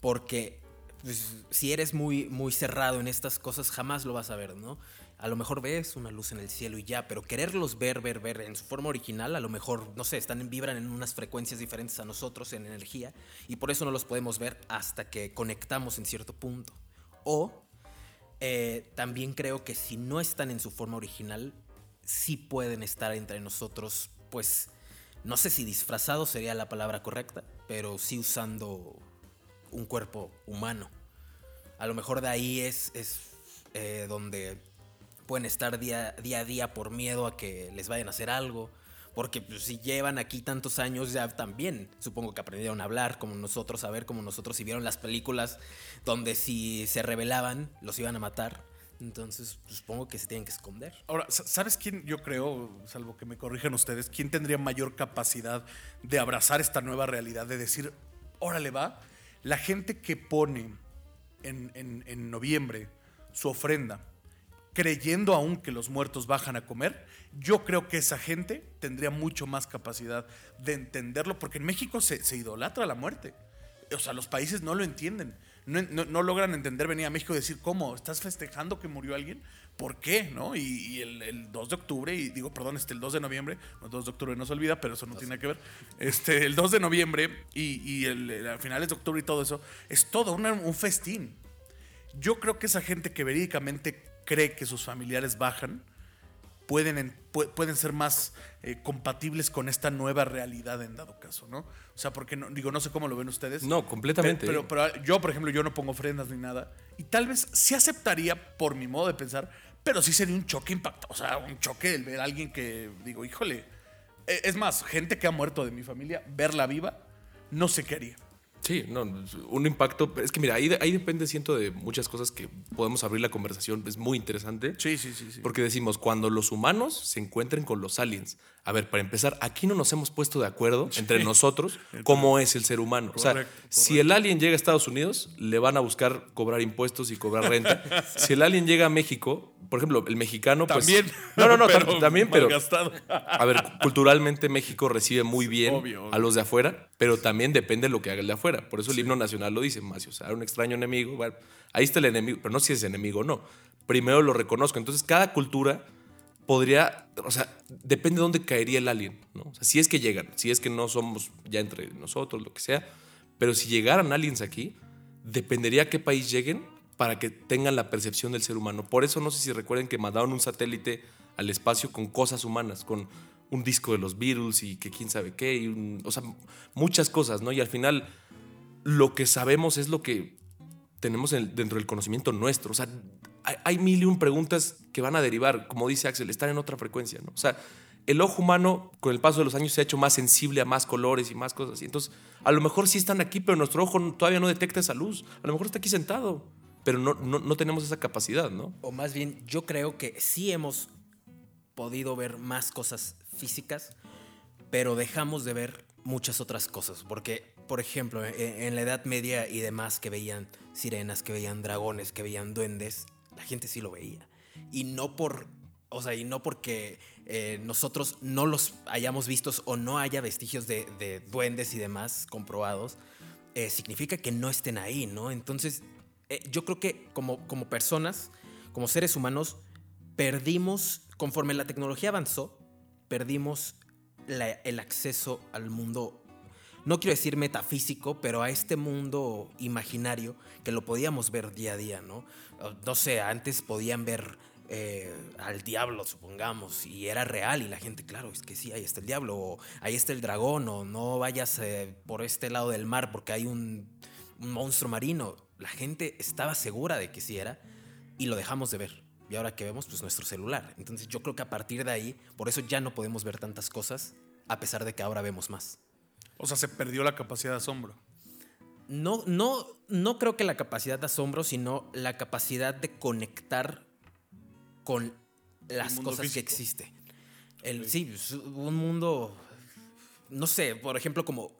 porque pues, si eres muy, muy cerrado en estas cosas, jamás lo vas a ver, ¿no? A lo mejor ves una luz en el cielo y ya, pero quererlos ver, ver, ver en su forma original, a lo mejor, no sé, están vibran en unas frecuencias diferentes a nosotros en energía y por eso no los podemos ver hasta que conectamos en cierto punto. O eh, también creo que si no están en su forma original, sí pueden estar entre nosotros, pues no sé si disfrazado sería la palabra correcta, pero sí usando un cuerpo humano. A lo mejor de ahí es, es eh, donde pueden estar día, día a día por miedo a que les vayan a hacer algo. Porque pues, si llevan aquí tantos años, ya también supongo que aprendieron a hablar como nosotros, a ver como nosotros, y vieron las películas donde si se rebelaban, los iban a matar. Entonces, pues, supongo que se tienen que esconder. Ahora, sa- ¿sabes quién yo creo, salvo que me corrijan ustedes, quién tendría mayor capacidad de abrazar esta nueva realidad, de decir, órale va, la gente que pone en, en- en noviembre su ofrenda, creyendo aún que los muertos bajan a comer, yo creo que esa gente tendría mucho más capacidad de entenderlo, porque en México se, se idolatra la muerte. O sea, los países no lo entienden. No, no- no logran entender venir a México y decir, ¿cómo? ¿Estás festejando que murió alguien? ¿Por qué? ¿No? Y, y el, el 2 de octubre, y digo, perdón, este, el 2 de noviembre, no, el 2 de octubre no se olvida, pero eso no tiene que ver. Este, el 2 de noviembre y, y el, el- a finales de octubre y todo eso, es todo una- un festín. Yo creo que esa gente que verídicamente cree que sus familiares bajan, pueden, en- pu- pueden ser más eh, compatibles con esta nueva realidad en dado caso, ¿no? O sea, porque no, digo, no sé cómo lo ven ustedes. No, completamente. Pero, pero, pero yo, por ejemplo, yo no pongo ofrendas ni nada. Y tal vez sí aceptaría por mi modo de pensar, pero sí sería un choque impacto. O sea, un choque el ver a alguien que digo, híjole. Eh, Es más, gente que ha muerto de mi familia, verla viva, no sé qué haría. Sí, no, un impacto. Es que mira, ahí, ahí depende, siento, de muchas cosas que podemos abrir la conversación. Es muy interesante. Sí, sí, sí, sí. Porque decimos, cuando los humanos se encuentren con los aliens. A ver, para empezar, aquí no nos hemos puesto de acuerdo entre nosotros *laughs* cómo es el ser humano. o sea, Correcto, si el alien llega a Estados Unidos, le van a buscar cobrar impuestos y cobrar renta. *laughs* si el alien llega a México, por ejemplo, el mexicano, pues. También. *laughs* No, no, no, pero tam- también, pero. A ver, culturalmente México recibe muy bien Obvio, obvio. a los de afuera, pero también depende de lo que haga el de afuera. Por eso el himno nacional lo dice, más, o sea, un extraño enemigo, bueno, ahí está el enemigo, pero no si es enemigo o no. Primero lo reconozco. Entonces, cada cultura podría, o sea, depende de dónde caería el alien, ¿no? O sea, si es que llegan, si es que no somos ya entre nosotros, lo que sea, pero si llegaran aliens aquí, dependería a qué país lleguen para que tengan la percepción del ser humano. Por eso no sé si recuerden que mandaron un satélite al espacio con cosas humanas, con un disco de los Beatles y que quién sabe qué, y o sea, muchas cosas, ¿no? Y al final lo que sabemos es lo que tenemos dentro del conocimiento nuestro. O sea, hay, hay mil y un preguntas que van a derivar, como dice Axel, están en otra frecuencia, ¿no? O sea, el ojo humano con el paso de los años se ha hecho más sensible a más colores y más cosas así. Entonces, a lo mejor sí están aquí, pero nuestro ojo todavía no detecta esa luz. A lo mejor está aquí sentado, pero no, no, no tenemos esa capacidad, ¿no? O más bien, yo creo que sí hemos podido ver más cosas físicas, pero dejamos de ver muchas otras cosas. Porque, por ejemplo, en, la Edad Media y demás que veían sirenas, que veían dragones, que veían duendes, la gente sí lo veía. Y no por. O sea, y no porque eh, nosotros no los hayamos vistos o no haya vestigios de, de duendes y demás comprobados, eh, significa que no estén ahí, ¿no? Entonces, eh, yo creo que como, como personas, como seres humanos, perdimos, conforme la tecnología avanzó, perdimos el acceso al mundo, no quiero decir metafísico, pero a este mundo imaginario que lo podíamos ver día a día, ¿no? No sé, antes podían ver eh, al diablo, supongamos, y era real, y la gente, claro, es que sí, ahí está el diablo, o ahí está el dragón, o no vayas eh, por este lado del mar porque hay un, un monstruo marino. La gente estaba segura de que sí era, y lo dejamos de ver. Y ahora que vemos, pues nuestro celular. Entonces yo creo que a partir de ahí, por eso ya no podemos ver tantas cosas, a pesar de que ahora vemos más. O sea, se perdió la capacidad de asombro. No, no, no creo que la capacidad de asombro, sino la capacidad de conectar con las cosas que físico. existe. El, Sí, es un mundo, no sé, por ejemplo, como,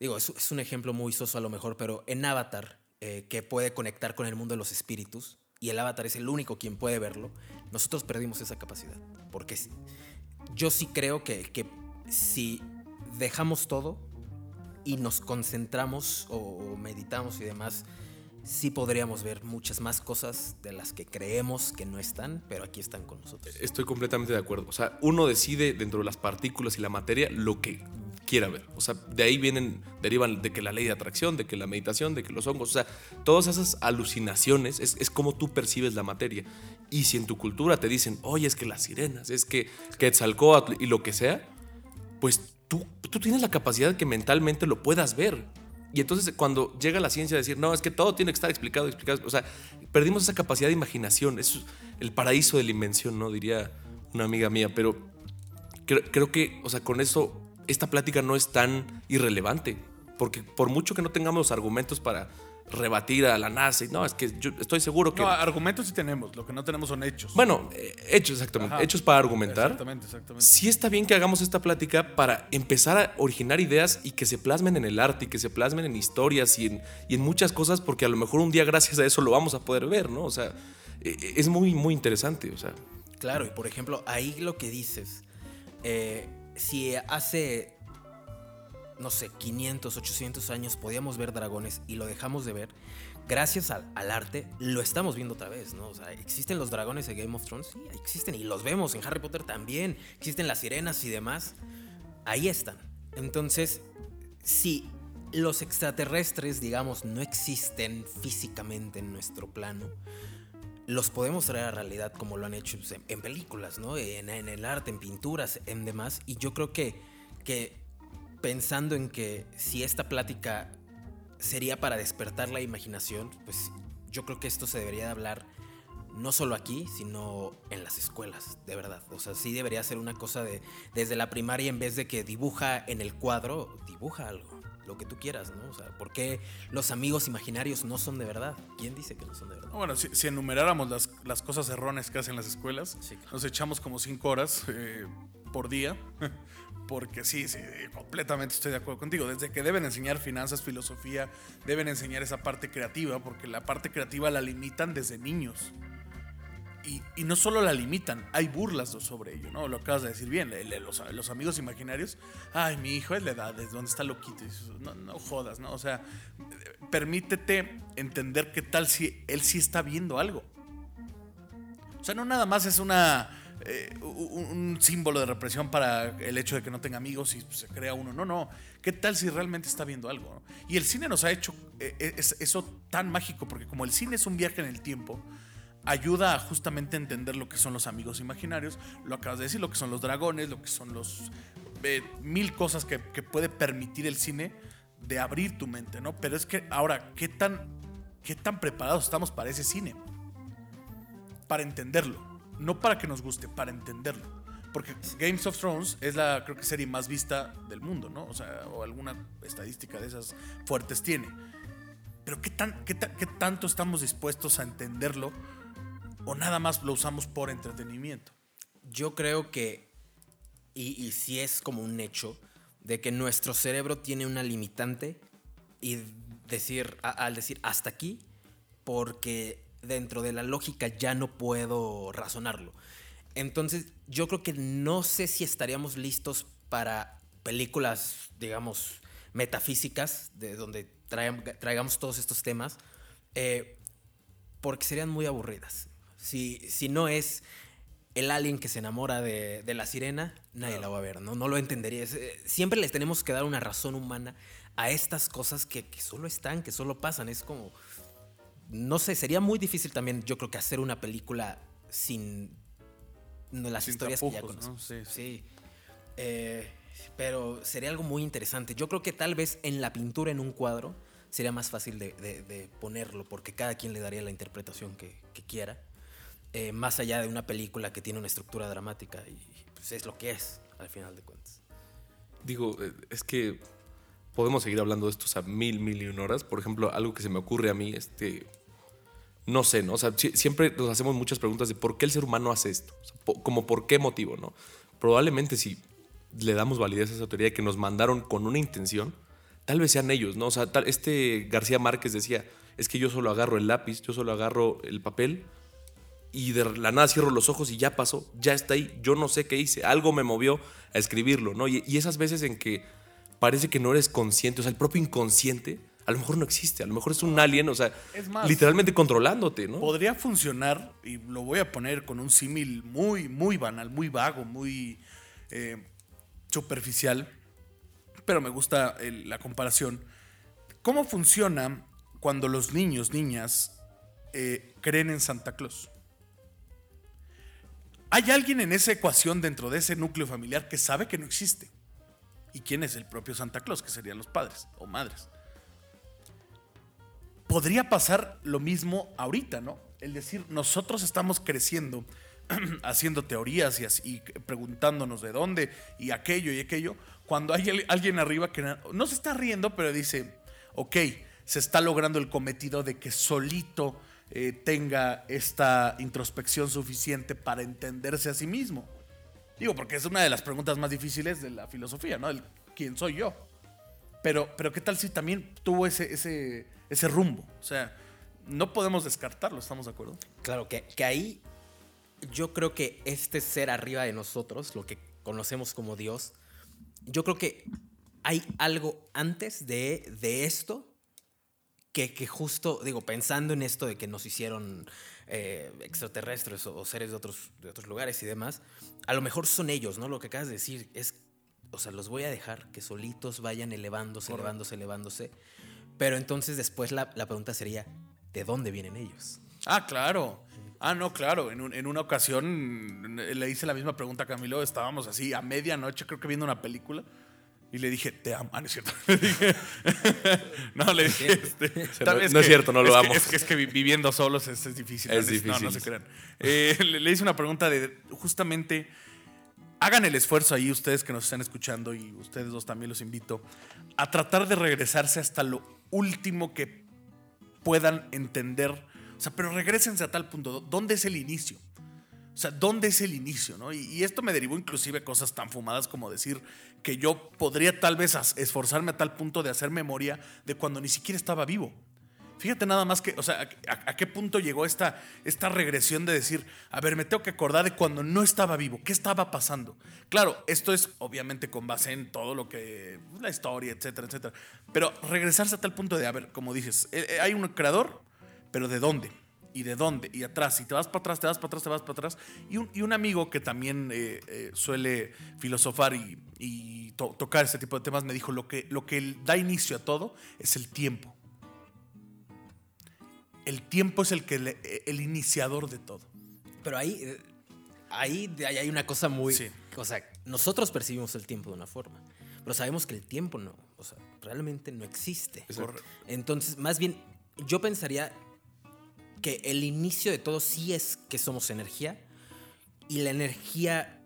digo, es, es un ejemplo muy soso a lo mejor, pero en Avatar, eh, que puede conectar con el mundo de los espíritus, y el Avatar es el único quien puede verlo, nosotros perdimos esa capacidad. Porque yo sí creo que, que si dejamos todo y nos concentramos o, meditamos y demás, sí podríamos ver muchas más cosas de las que creemos que no están, pero aquí están con nosotros. Estoy completamente de acuerdo. O sea, uno decide dentro de las partículas y la materia lo que quiera ver. O sea, de ahí vienen, derivan de que la ley de atracción, de que la meditación, de que los hongos, o sea, todas esas alucinaciones es, es como tú percibes la materia. Y si en tu cultura te dicen, oye, es que las sirenas, es que Quetzalcóatl y lo que sea, pues tú, tú tienes la capacidad de que mentalmente lo puedas ver. Y entonces cuando llega la ciencia a decir, no, es que todo tiene que estar explicado, explicado, o sea, perdimos esa capacidad de imaginación, es el paraíso de la invención, ¿no? Diría una amiga mía, pero creo, creo que, o sea, con eso, esta plática no es tan irrelevante, porque por mucho que no tengamos argumentos para rebatir a la NASA, y no, es que yo estoy seguro que... No, argumentos sí tenemos, lo que no tenemos son hechos. bueno, eh, hechos exactamente, Ajá. hechos para argumentar. Exactamente, exactamente. Sí está bien que hagamos esta plática para empezar a originar ideas y que se plasmen en el arte y que se plasmen en historias y en, y en muchas cosas porque a lo mejor un día gracias a eso lo vamos a poder ver, ¿no? O sea, e- e- es muy, muy interesante, o sea. Claro, y por ejemplo, ahí lo que dices, eh, si hace, no sé, 500, 800 años podíamos ver dragones y lo dejamos de ver, gracias al, al arte lo estamos viendo otra vez, ¿no? O sea, existen los dragones de Game of Thrones, sí, existen y los vemos en Harry Potter también, existen las sirenas y demás, ahí están. Entonces, si los extraterrestres, digamos, no existen físicamente en nuestro plano, los podemos traer a realidad como lo han hecho en, en películas, ¿no? En, en el arte, en pinturas, en demás. Y yo creo que, que pensando en que si esta plática sería para despertar la imaginación, pues yo creo que esto se debería de hablar no solo aquí, sino en las escuelas, de verdad. O sea, sí debería ser una cosa de desde la primaria en vez de que dibuja en el cuadro, dibuja algo, lo que tú quieras, ¿no? O sea, ¿por qué los amigos imaginarios no son de verdad? ¿Quién dice que no son de verdad? Bueno, si, si enumeráramos las, las cosas erróneas que hacen las escuelas, Sí, claro. nos echamos como cinco horas eh, por día. *laughs* Porque sí, sí, completamente estoy de acuerdo contigo. Desde que deben enseñar finanzas, filosofía, deben enseñar esa parte creativa, porque la parte creativa la limitan desde niños. Y, no solo la limitan, hay burlas sobre ello, ¿no? Lo acabas de decir bien, los, amigos imaginarios, ay, mi hijo es la edad, es donde está loquito. No, no jodas, ¿no? O sea, permítete entender qué tal si él sí está viendo algo. O sea, no nada más es una eh, un, símbolo de represión para el hecho de que no tenga amigos y se crea uno. No, no. ¿Qué tal si realmente está viendo algo? Y el cine nos ha hecho eh, es- eso tan mágico, porque como el cine es un viaje en el tiempo, ayuda a justamente entender lo que son los amigos imaginarios, lo acabas de decir, lo que son los dragones, lo que son los eh, mil cosas que, que puede permitir el cine de abrir tu mente, ¿no? Pero es que ahora, ¿qué tan ¿qué tan preparados estamos para ese cine? Para entenderlo. No para que nos guste, para entenderlo. Porque Games of Thrones es la, creo que, serie más vista del mundo, ¿no? O sea, o alguna estadística de esas fuertes tiene. Pero ¿qué, tan, qué, ta- qué tanto estamos dispuestos a entenderlo? ¿O nada más lo usamos por entretenimiento? Yo creo que, y, sí es como un hecho, de que nuestro cerebro tiene una limitante y decir, al decir hasta aquí, porque dentro de la lógica ya no puedo razonarlo. Entonces, yo creo que no sé si estaríamos listos para películas, digamos, metafísicas, de donde traigamos todos estos temas, eh, porque serían muy aburridas. Si, si no es el alien que se enamora de, de la sirena, nadie la va a ver, ¿no? No lo entendería. Eh, Siempre les tenemos que dar una razón humana a estas cosas que, que solo están, que solo pasan. Es como, no sé, sería muy difícil también, yo creo que hacer una película sin las Sin historias que ya conocemos. Sí, Sí. Eh, pero sería algo muy interesante. Yo creo que tal vez en la pintura, en un cuadro, sería más fácil de, de- de ponerlo, porque cada quien le daría la interpretación que, que quiera. Eh, más allá de una película que tiene una estructura dramática y pues, es lo que es, al final de cuentas. Digo, eh, es que podemos seguir hablando de esto a mil, mil y un horas. Por ejemplo, algo que se me ocurre a mí, este. No sé, ¿no? O sea, si- siempre nos hacemos muchas preguntas de por qué el ser humano hace esto. Como por qué motivo, ¿no? Probablemente si le damos validez a esa teoría que nos mandaron con una intención, tal vez sean ellos, ¿no? O sea, tal- este García Márquez decía, es que yo solo agarro el lápiz, yo solo agarro el papel y de la nada cierro los ojos y ya pasó, ya está ahí, yo no sé qué hice, algo me movió a escribirlo, ¿no? Y, y esas veces en que parece que no eres consciente, o sea, el propio inconsciente, a lo mejor no existe, a lo mejor es un alien, o sea, Es más, literalmente controlándote, ¿no? Podría funcionar, y lo voy a poner con un símil muy, muy banal, muy vago, muy eh, superficial, pero me gusta el- la comparación. ¿Cómo funciona cuando los niños, niñas, eh, creen en Santa Claus? Hay alguien en esa ecuación dentro de ese núcleo familiar que sabe que no existe. ¿Y quién es el propio Santa Claus? Que serían los padres o madres podría pasar lo mismo ahorita, ¿no? El decir, nosotros estamos creciendo, *clears throat* haciendo teorías y, preguntándonos de dónde y aquello y aquello, cuando hay al- alguien arriba que no se está riendo, pero dice, ok, se está logrando el cometido de que solito eh, tenga esta introspección suficiente para entenderse a sí mismo. Digo, porque es una de las preguntas más difíciles de la filosofía, ¿no? El quién soy yo. Pero, pero ¿qué tal si también tuvo ese, ese, ese rumbo? O sea, no podemos descartarlo, ¿estamos de acuerdo? Claro, que, que ahí yo creo que este ser arriba de nosotros, lo que conocemos como Dios, yo creo que hay algo antes de, de esto que, que justo, digo, pensando en esto de que nos hicieron eh, extraterrestres o, o seres de otros, de otros lugares y demás, a lo mejor son ellos, ¿no? Lo que acabas de decir es, o sea, los voy a dejar que solitos vayan elevándose, elevándose, elevándose. Pero entonces después la, la pregunta sería, ¿de dónde vienen ellos? Ah, claro. Ah, no, claro. En, un- en una ocasión eh, le hice la misma pregunta a Camilo. Estábamos así a medianoche, creo que viendo una película. Y le dije, te amo. *laughs* Ah, no es cierto. Le dije- *laughs* no, le dije. este, *laughs* sea, no- vez no es cierto, no lo que- amo. Es que, es que vi- viviendo solos es, es difícil. Es No, No, no difícil. se crean. Eh, le, le hice una pregunta de justamente. Hagan el esfuerzo ahí, ustedes que nos están escuchando y ustedes dos también los invito, a tratar de regresarse hasta lo último que puedan entender. O sea, pero regresense a tal punto. ¿Dónde es el inicio? O sea, ¿dónde es el inicio? ¿no? Y, y esto me derivó inclusive a cosas tan fumadas como decir que yo podría tal vez esforzarme a tal punto de hacer memoria de cuando ni siquiera estaba vivo. Fíjate nada más que, o sea, a, qué punto llegó esta, esta regresión de decir, a ver, me tengo que acordar de cuando no estaba vivo, qué estaba pasando. Claro, esto es obviamente con base en todo lo que, la historia, etcétera, etcétera. Pero regresarse a tal punto de, a ver, como dices, eh, eh, hay un creador, pero ¿de dónde? ¿Y de dónde? Y atrás. Y te vas para atrás, te vas para atrás, te vas para atrás. Y un, y un amigo que también eh, suele filosofar y, y to- tocar ese tipo de temas me dijo, lo que, lo que da inicio a todo es el tiempo. El tiempo es el, que le- el iniciador de todo. Pero ahí, eh, ahí, hay una cosa muy... Sí. O sea, nosotros percibimos el tiempo de una forma, pero sabemos que el tiempo no, o sea, realmente no existe. Exacto. Entonces, más bien, yo pensaría que el inicio de todo sí es que somos energía y la energía,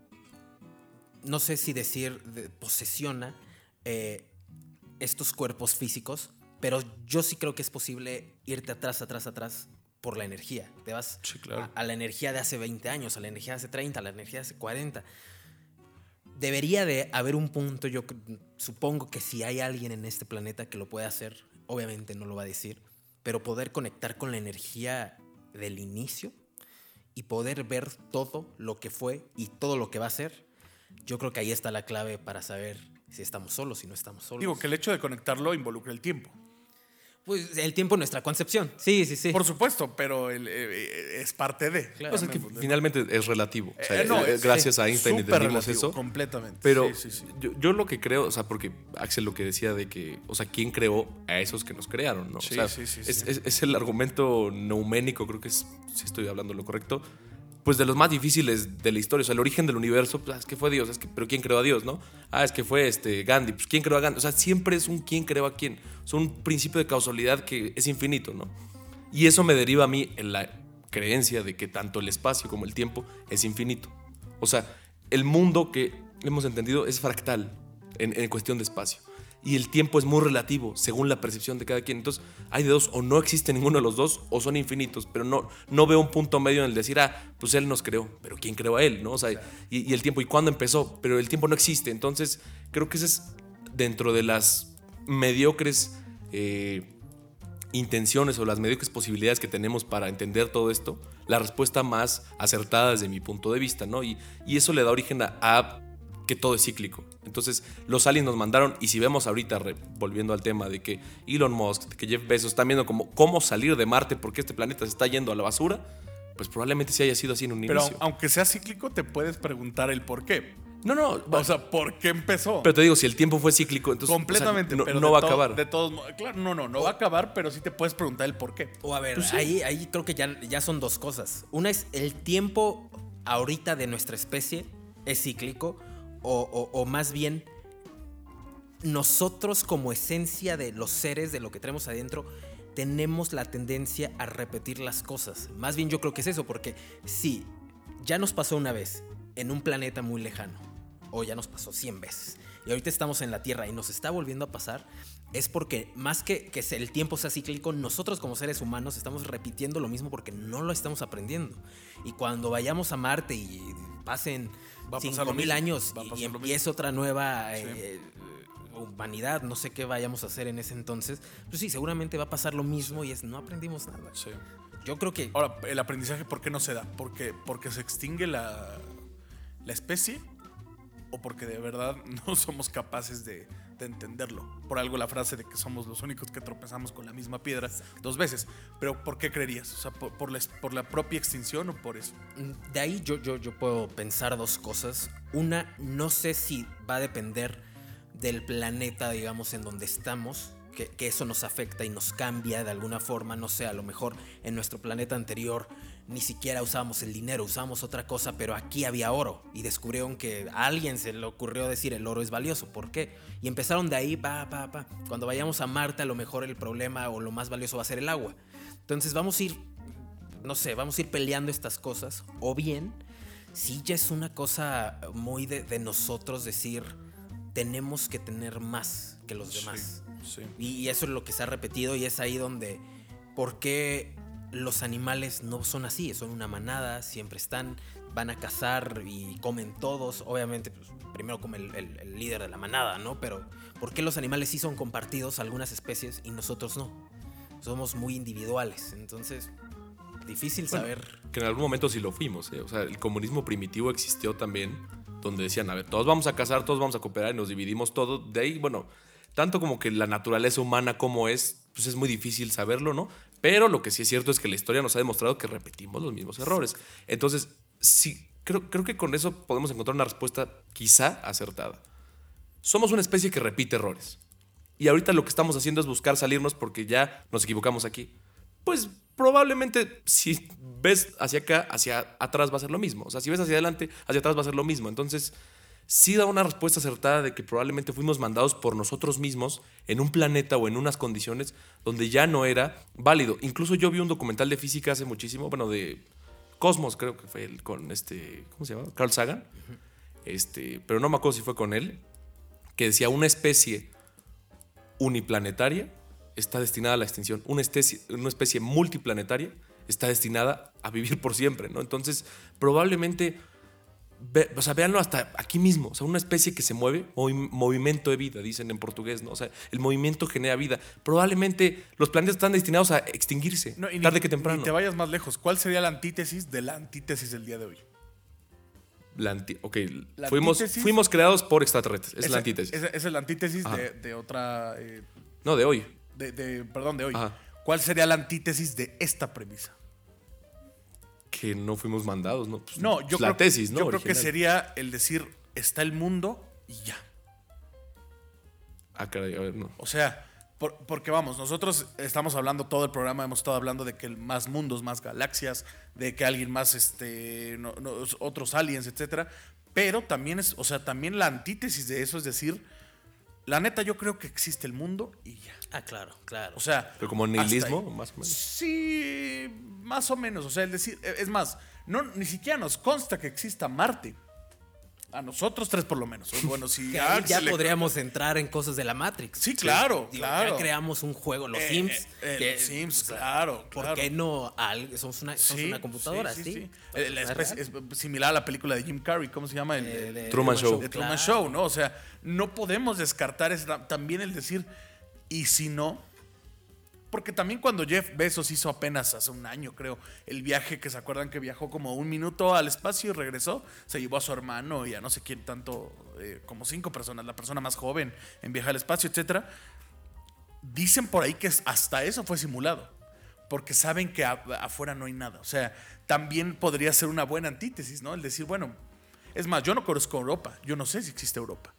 no sé si decir, de- posesiona eh, estos cuerpos físicos, pero yo sí creo que es posible irte atrás, atrás, atrás por la energía. Te vas Sí, claro. a, a la energía de hace 20 años, a la energía de hace 30, a la energía de hace 40. Debería de haber un punto, yo supongo que si hay alguien en este planeta que lo puede hacer, obviamente no lo va a decir, pero poder conectar con la energía del inicio y poder ver todo lo que fue y todo lo que va a ser, yo creo que ahí está la clave para saber si estamos solos, si no estamos solos. Digo que el hecho de conectarlo involucra el tiempo. Pues el tiempo, nuestra concepción. Sí, sí, sí. Por supuesto, pero el- eh, es parte de. Claro. Pues es que finalmente es relativo. O sea, Eh, no, eh, es- gracias sí, a Einstein entendimos relativo, eso. Completamente. Pero Sí, sí, sí. Yo, yo lo que creo, o sea, porque Axel lo que decía de que, o sea, ¿quién creó a esos que nos crearon? ¿no? O Sí, sea, sí, sí, es, sí. es- es el argumento neuménico, creo que es, si estoy hablando lo correcto, pues de los más difíciles de la historia. O sea, el origen del universo, pues, ah, es que fue Dios, es que, pero ¿quién creó a Dios, no? Ah, es que fue este, Gandhi, pues ¿quién creó a Gandhi? O sea, siempre es un quién creó a quién. Es un principio de causalidad que es infinito, ¿no? Y eso me deriva a mí en la creencia de que tanto el espacio como el tiempo es infinito. O sea, el mundo que hemos entendido es fractal en, en cuestión de espacio. Y el tiempo es muy relativo según la percepción de cada quien. Entonces, hay de dos, o no existe ninguno de los dos, o son infinitos. Pero no, no veo un punto medio en el decir, ah, pues él nos creó. Pero ¿quién creó a él? ¿no? O sea, y, el tiempo, ¿y cuándo empezó? Pero el tiempo no existe. Entonces, creo que ese es dentro de las mediocres eh, intenciones o las mediocres posibilidades que tenemos para entender todo esto, la respuesta más acertada desde mi punto de vista, ¿no? Y, y eso le da origen a que todo es cíclico. Entonces, los aliens nos mandaron, y si vemos ahorita, volviendo al tema de que Elon Musk, de que Jeff Bezos están viendo como cómo salir de Marte porque este planeta se está yendo a la basura, pues probablemente sí haya sido así en un Pero inicio. aunque sea cíclico, te puedes preguntar el por qué. no, no, O sea, ¿por qué empezó? pero te digo, si el tiempo fue cíclico, entonces o sea, Completamente. no, pero va a acabar. De todos modos, claro, no, no, no va a acabar, pero sí te puedes preguntar el por qué. O a ver, Pues sí. ahí, ahí creo que ya, ya son dos cosas. Una es el tiempo ahorita de nuestra especie es cíclico o, más bien nosotros como esencia de los seres, de lo que tenemos adentro, tenemos la tendencia a repetir las cosas. Más bien yo creo que es eso, porque sí, ya nos pasó una vez en un planeta muy lejano, o ya nos pasó 100 veces, y ahorita estamos en la Tierra y nos está volviendo a pasar, es porque más que que el tiempo sea cíclico, nosotros como seres humanos estamos repitiendo lo mismo porque no lo estamos aprendiendo. Y cuando vayamos a Marte y pasen Va a pasar lo 5000 mismo, años va a y, pasar y lo empiece otra nueva Sí. eh, humanidad, no sé qué vayamos a hacer en ese entonces, pues sí, seguramente va a pasar lo mismo y es no aprendimos nada. Sí. Yo creo que Ahora, el aprendizaje, ¿por qué no se da? ¿Porque, porque se extingue la, la especie? ¿O porque de verdad *laughs* no somos capaces de, de entenderlo? Por algo la frase de que somos los únicos que tropezamos con la misma piedra dos veces. Pero ¿por qué creerías? O sea, ¿por, por la, propia extinción o por eso? De ahí yo, yo, yo puedo pensar dos cosas. Una, no sé si va a depender del planeta, digamos, en donde estamos, que eso nos afecta y nos cambia de alguna forma. No sé, a lo mejor en nuestro planeta anterior ni siquiera usábamos el dinero, usábamos otra cosa, pero aquí había oro y descubrieron que a alguien se le ocurrió decir el oro es valioso. ¿Por qué? Y empezaron de ahí, pa, pa, pa. Cuando vayamos a Marte, a lo mejor el problema o lo más valioso va a ser el agua. Entonces vamos a ir no sé, vamos a ir peleando estas cosas. O bien, si ya es una cosa muy de, de nosotros decir, tenemos que tener más que los demás. Sí. Y eso es lo que se ha repetido y es ahí donde, ¿por qué los animales no son así? Son una manada, siempre están, van a cazar y comen todos. Obviamente, pues, primero come el, el- el líder de la manada, ¿no? Pero ¿por qué los animales sí son compartidos, algunas especies, y nosotros no? Somos muy individuales, entonces, difícil saber. Que en algún momento sí lo fuimos. ¿eh? O sea, el comunismo primitivo existió también, donde decían, a ver, todos vamos a casar, todos vamos a cooperar y nos dividimos todo. De ahí, bueno, tanto como que la naturaleza humana como es, pues es muy difícil saberlo, ¿no? Pero lo que sí es cierto es que la historia nos ha demostrado que repetimos los mismos errores. Entonces, sí, creo, creo que con eso podemos encontrar una respuesta quizá acertada. Somos una especie que repite errores. Y ahorita lo que estamos haciendo es buscar salirnos porque ya nos equivocamos aquí. Pues probablemente si ves hacia acá, hacia atrás va a ser lo mismo. O sea, si ves hacia adelante, hacia atrás va a ser lo mismo. Entonces, sí da una respuesta acertada de que probablemente fuimos mandados por nosotros mismos en un planeta o en unas condiciones donde ya no era válido. Incluso yo vi un documental de física hace muchísimo, bueno, de Cosmos creo que fue con este, ¿cómo se llama? Carl Sagan. Este, pero no me acuerdo si fue con él, que decía una especie uniplanetaria está destinada a la extinción, una especie, una especie multiplanetaria está destinada a vivir por siempre, ¿no? Entonces, probablemente Ve- o sea, véanlo hasta aquí mismo. O sea, una especie que se mueve, movi- movimiento de vida, dicen en portugués, ¿no? O sea, el movimiento genera vida. Probablemente los planetas están destinados a extinguirse, No, y ni- tarde que Ni temprano. te vayas más lejos. ¿Cuál sería la antítesis de la antítesis del día de hoy? La anti- ok, La fuimos, antítesis- fuimos creados por extraterrestres. Es la antítesis. Esa es la antítesis de, de otra. eh, No, de hoy. de, de- perdón, de hoy. Ajá. ¿Cuál sería la antítesis de esta premisa? Que no fuimos mandados, ¿no? Pues, No, yo, la creo, tesis, ¿no? yo creo que sería el decir: está el mundo y ya. Ah, caray, a ver, no. O sea, por- porque vamos, nosotros estamos hablando todo el programa, hemos estado hablando de que más mundos, más galaxias, de que alguien más, este, no- no, otros aliens, etcétera. Pero también es, o sea, también la antítesis de eso es decir, la neta, yo creo que existe el mundo y ya. Ah, claro, claro. O sea, Pero como nihilismo, más o menos. Sí, más o menos. O sea, es decir, es más, no, ni siquiera nos consta que exista Marte. A nosotros tres por lo menos. *laughs* Bueno, si ya le- podríamos entrar en cosas de la Matrix. Sí, claro, Digo, claro. Ya creamos un juego, los Eh, Sims. eh, eh, que, Sims, o sea, claro, ¿Por qué no al- somos una, somos una computadora? Sí, la ¿Es especie- real? es similar a la película de Jim Carrey, ¿cómo se llama? El, Eh, de Truman Show. de Truman claro. Show, ¿no? O sea, no podemos descartar también el decir, ¿y si no? Porque también cuando Jeff Bezos hizo apenas hace un año, creo, el viaje que se acuerdan que viajó como un minuto al espacio y regresó, se llevó a su hermano y a no sé quién tanto, eh, como cinco personas, la persona más joven en viajar al espacio, etcétera. Dicen por ahí que hasta eso fue simulado. Porque saben que afuera no hay nada. O sea, también podría ser una buena antítesis, ¿no? El decir, bueno, es más, yo no conozco Europa. Yo no sé si existe Europa.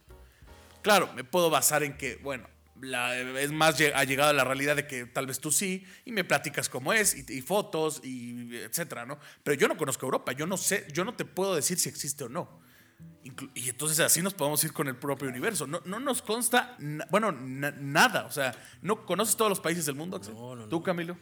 Claro, me puedo basar en que, bueno, la- es más ha llegado a la realidad de que tal vez tú sí, y me platicas cómo es, y, y fotos, y etcétera, ¿no? Pero yo no conozco Europa, yo no sé, yo no te puedo decir si existe o no. Inclu- Y entonces así nos podemos ir con el propio universo. No, no nos consta, na- bueno, na- nada. O sea, ¿no conoces todos los países del mundo? Axel? No, no, no. ¿Tú, Camilo?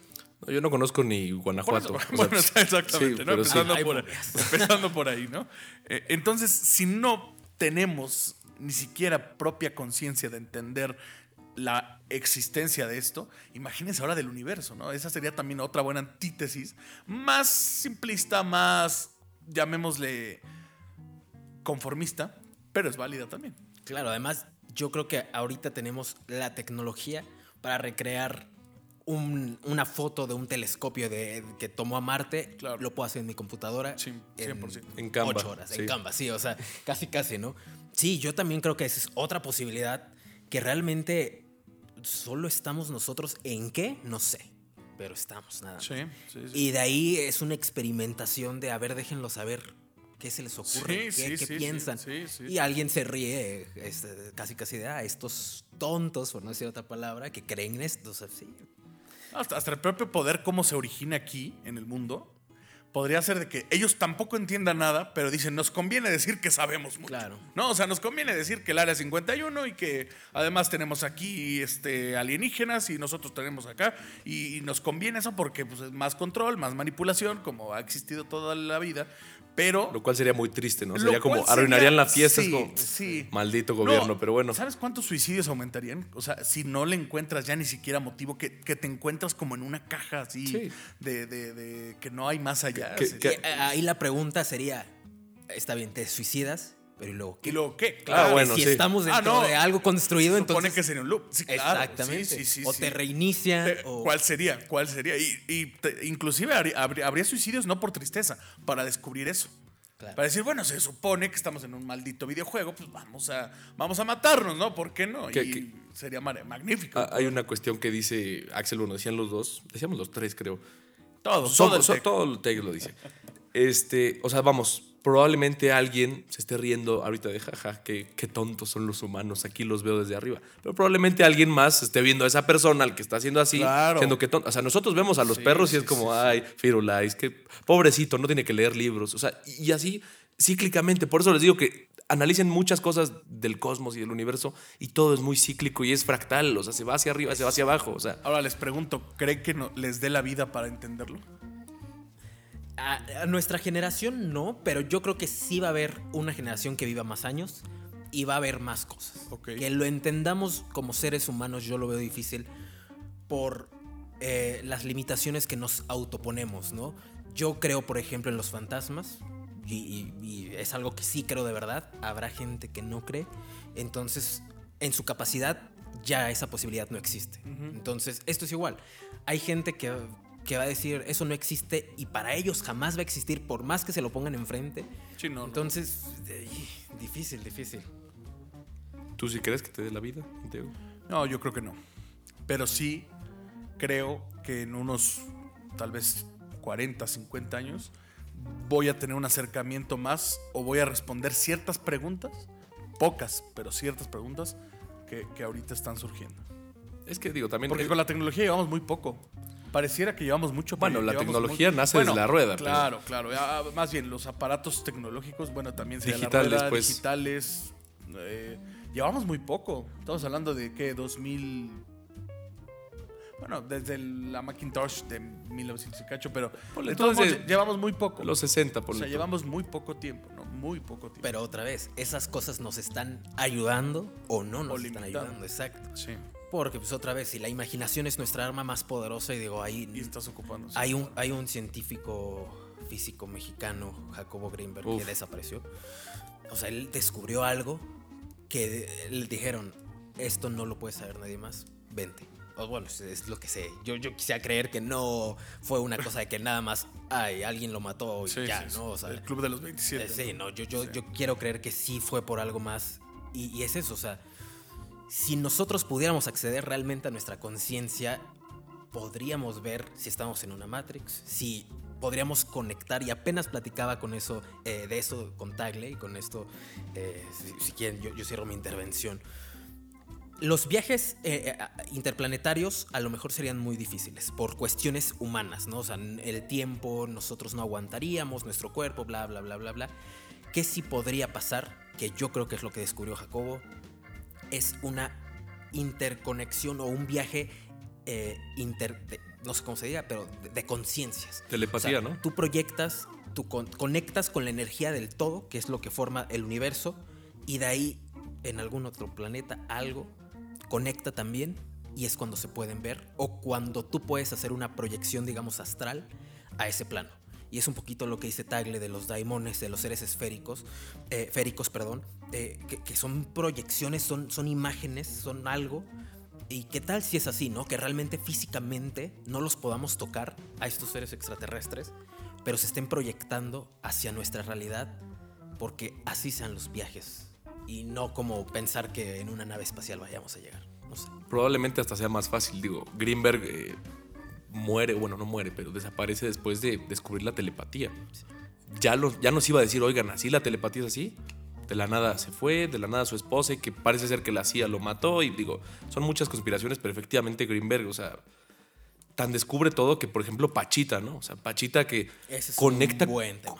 Yo no conozco ni Guanajuato. eso, o *laughs* sea, bueno, exactamente, sí, ¿no? sí. por, empezando por ahí, ¿no? Eh, entonces, si no tenemos ni siquiera propia conciencia de entender la existencia de esto, imagínense ahora del universo, ¿no? Esa sería también otra buena antítesis, más simplista, más, llamémosle, conformista, pero es válida también. Claro, además yo creo que ahorita tenemos la tecnología para recrear un- una foto de un telescopio de, que tomó a Marte. Claro. Lo puedo hacer en mi computadora. Sí, en 100%. En Canva, Ocho horas, sí. en Canva, sí, o sea, casi, casi, ¿no? Sí, yo también creo que esa es otra posibilidad que realmente solo estamos nosotros en qué, no sé, pero estamos nada más. Sí, sí, sí. Y de ahí es una experimentación de, a ver, déjenlo saber qué se les ocurre, Sí, qué, sí, qué sí, piensan. sí, sí. Y alguien se ríe, este, casi casi de, ah, estos tontos, por no decir otra palabra, que creen en esto. O sea, sí. Hasta, hasta el propio poder, cómo se origina aquí en el mundo, podría ser de que ellos tampoco entiendan nada, pero dicen, nos conviene decir que sabemos mucho. Claro. No, o sea, nos conviene decir que el área 51 y que además tenemos aquí este, alienígenas y nosotros tenemos acá. Y, y nos conviene eso porque pues, es más control, más manipulación, como ha existido toda la vida. Pero Lo cual sería muy triste, ¿no? Sería como sería- arruinarían la fiesta. es sí, como, sí. Maldito No, gobierno, pero bueno. ¿Sabes cuántos suicidios aumentarían? O sea, si no le encuentras ya ni siquiera motivo, que, que te encuentras como en una caja así Sí. de, de- de que no hay más allá. Que- que- eh, ahí la pregunta sería, está bien, te suicidas, pero ¿y luego ¿Y qué? luego qué? Ah, bueno, si sí. estamos Ah, dentro no. de algo construido, Se supone entonces... que sería un loop. Sí, claro. Exactamente. Sí, sí, sí, o sí. te reinician, Eh, o... ¿Cuál sería? ¿Cuál sería? Y, y te- inclusive habría, suicidios no por tristeza, para descubrir eso. Claro. Para decir, bueno, se supone que estamos en un maldito videojuego, pues vamos a, vamos a matarnos, ¿no? ¿Por qué no? Y sería magnífico. Ah, Hay una cuestión que dice Axel, bueno, decían los dos, decíamos los tres, creo. todo, Somos- todo el so- todo el tech lo dice. Este, o sea, vamos, probablemente alguien se esté riendo ahorita de jaja, qué, qué tontos son los humanos, aquí los veo desde arriba. Pero probablemente alguien más esté viendo a esa persona al que está haciendo así, Claro. siendo que tonto. O sea, nosotros vemos a los Sí, perros y es como, sí, ay, Firulais, que pobrecito, no tiene que leer libros. O sea, y, así cíclicamente. Por eso les digo que analicen muchas cosas del cosmos y del universo y todo es muy cíclico y es fractal, o sea, se va hacia arriba, se va hacia abajo, o sea, Ahora les pregunto, ¿creen que no- les dé la vida para entenderlo? A, a nuestra generación no, pero yo creo que sí va a haber una generación que viva más años y va a haber más cosas. Ok. Que lo entendamos como seres humanos yo lo veo difícil por eh, las limitaciones que nos autoponemos, ¿no? Yo creo, por ejemplo, en los fantasmas y, y- y es algo que sí creo de verdad. Habrá gente que no cree. Entonces, en su capacidad ya esa posibilidad no existe. Entonces, esto es igual. Hay gente que, que va a decir, eso no existe y para ellos jamás va a existir por más que se lo pongan enfrente. Sí, no, no. Entonces, eh, difícil, difícil. ¿tú sí crees que te dé la vida, Diego? No, yo creo que no. Pero sí creo que en unos tal vez 40, 50 años voy a tener un acercamiento más o voy a responder ciertas preguntas, pocas, pero ciertas preguntas que, que ahorita están surgiendo. Es que digo, también... Porque eh, con la tecnología llevamos muy poco. Pareciera que llevamos mucho. Bueno, la tecnología nace desde la rueda, pero- Claro, claro. Ah, Más bien, los aparatos tecnológicos, bueno, también sería Digitales, la rueda, pues. digitales. eh, llevamos muy poco. Estamos hablando de qué, 2000. Bueno, desde la Macintosh de 1900 y cacho, pero Ponle de todos entonces, modos, llevamos muy poco. Los 60, por o sea, llevamos muy poco tiempo, ¿no? Muy poco tiempo. Pero otra vez, esas cosas nos están ayudando o no nos O están limitando. ayudando, exacto. sí. Porque pues otra vez, si la imaginación es nuestra arma más poderosa y digo, ahí Y estás ocupando. hay un, hay un científico físico mexicano, Jacobo Greenberg, que desapareció. O sea, él descubrió algo que le dijeron, esto no lo puede saber nadie más, vente. O bueno, es- es lo que sé. Yo, yo quisiera creer que no fue una cosa de que nada más, ay, alguien lo mató y Sí, ya, sí. ¿no? O sea, el club de los 27. eh, sí, ¿no? no, yo, yo, Sí. yo quiero creer que sí fue por algo más. Y, y es eso, o sea, si nosotros pudiéramos acceder realmente a nuestra conciencia, podríamos ver si estamos en una Matrix, si podríamos conectar, y apenas platicaba con eso, eh, de eso con Tagle, y con esto, eh, si, si quieren, yo, yo cierro mi intervención. Los viajes eh, eh, interplanetarios a lo mejor serían muy difíciles por cuestiones humanas, ¿no? O sea, el tiempo, nosotros no aguantaríamos, nuestro cuerpo, bla, bla, bla, bla, bla. ¿Qué sí podría pasar? Que yo creo que es lo que descubrió Jacobo, es una interconexión o un viaje eh, inter, de- no sé cómo se diga, pero de, de conciencias. Telepatía, O sea, ¿no? Tú proyectas, tú con- conectas con la energía del todo, que es lo que forma el universo, y de ahí en algún otro planeta algo conecta también y es cuando se pueden ver o cuando tú puedes hacer una proyección, digamos, astral a ese plano. Y es un poquito lo que dice Tagle de los daimones, de los seres esféricos, eh, féricos, perdón, eh, que, son proyecciones, son, son imágenes, son algo. ¿Y qué tal si es así, no? Que realmente físicamente no los podamos tocar a estos seres extraterrestres, pero se estén proyectando hacia nuestra realidad, porque así sean los viajes. Y no como pensar que en una nave espacial vayamos a llegar. Probablemente hasta sea más fácil. Digo, Greenberg eh, muere, bueno, no muere, pero desaparece después de descubrir la telepatía. Ya, lo- ya nos iba a decir, oigan, así la telepatía es así. De la nada se fue, de la nada su esposa, y que parece ser que la CIA lo mató. Y digo, son muchas conspiraciones, pero efectivamente Greenberg, o sea, tan descubre todo que, por ejemplo, Pachita, ¿no? O sea, Pachita que es conecta,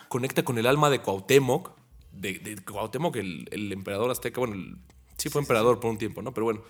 conecta con el alma de Cuauhtémoc, de, de Cuauhtémoc, el, el emperador azteca, bueno, el- sí fue emperador por un tiempo, ¿no? Pero bueno,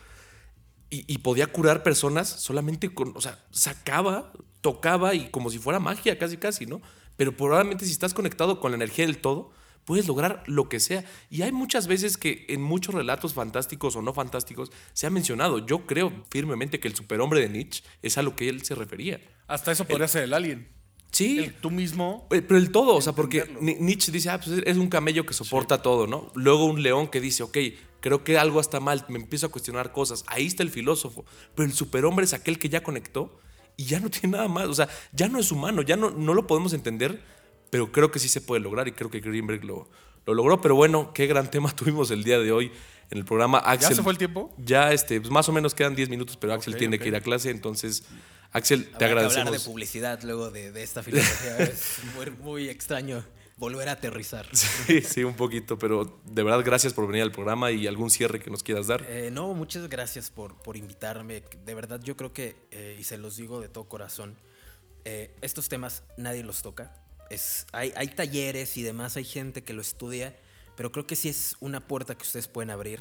y, y podía curar personas solamente con, o sea, sacaba, tocaba y como si fuera magia, casi, casi, ¿no? Pero probablemente si estás conectado con la energía del todo, puedes lograr lo que sea. Y hay muchas veces que en muchos relatos fantásticos o no fantásticos se ha mencionado. Yo creo firmemente que el superhombre de Nietzsche es a lo que él se refería. Hasta eso podría ser el alien. Sí. El tú mismo. Eh, Pero el todo, o sea, porque Nietzsche dice, ah, pues es un camello que soporta todo, ¿no? Luego un león que dice, ok, creo que algo está mal, me empiezo a cuestionar cosas. Ahí está el filósofo. Pero el superhombre es aquel que ya conectó y ya no *laughs* tiene nada más. O sea, ya no es humano, ya no, no lo podemos entender, pero creo que sí se puede lograr y creo que Greenberg lo, lo logró. Pero bueno, qué gran *laughs* tema tuvimos el día de hoy en el programa. ¿Ya Axel, se fue el tiempo? Ya, este, pues más o menos quedan 10 minutos, pero Axel tiene que ir a clase, entonces, Axel, te que agradecemos. hablar de publicidad luego de, de esta filosofía. *laughs* es muy, muy extraño volver a aterrizar. *laughs* Sí, sí, un poquito, pero de verdad gracias por venir al programa y algún cierre que nos quieras dar. Eh, no, muchas gracias por, por invitarme. De verdad, yo creo que, eh, y se los digo de todo corazón, eh, estos temas nadie los toca. Es, hay, hay talleres y demás, hay gente que lo estudia, pero creo que sí es una puerta que ustedes pueden abrir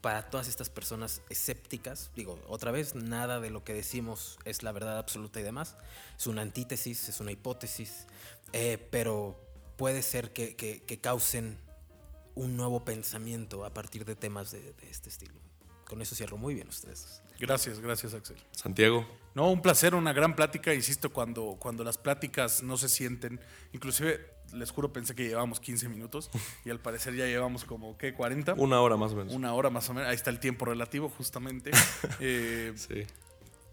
para todas estas personas escépticas. Digo, otra vez, nada de lo que decimos es la verdad absoluta y demás. Es una antítesis, es una hipótesis, eh, pero puede ser que, que- que causen un nuevo pensamiento a partir de temas de, de este estilo. Con eso cierro muy bien ustedes. Gracias, gracias, Axel. Santiago. No, un placer, una gran plática, insisto, cuando, cuando las pláticas no se sienten, inclusive, les juro, pensé que llevábamos 15 minutos y al parecer ya llevamos como, ¿qué? ¿40? Una hora más o menos. Una hora más o menos, ahí está el tiempo relativo justamente. *laughs* Eh, Sí.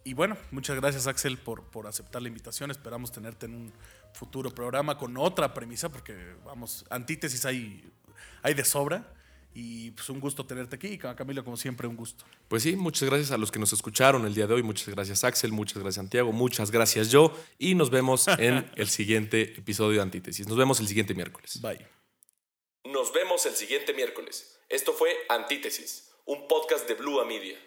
y bueno, muchas gracias Axel por, por aceptar la invitación, esperamos tenerte en un futuro programa con otra premisa, porque vamos, antítesis hay, hay de sobra. Y pues un gusto tenerte aquí, y Camilo, como siempre, un gusto. Pues sí, muchas gracias a los que nos escucharon el día de hoy. Muchas gracias Axel, muchas gracias Santiago, muchas gracias yo. Y nos vemos *laughs* en el siguiente episodio de Antítesis. Nos vemos el siguiente miércoles. Bye. Nos vemos el siguiente miércoles. Esto fue Antítesis, un podcast de Blue Media.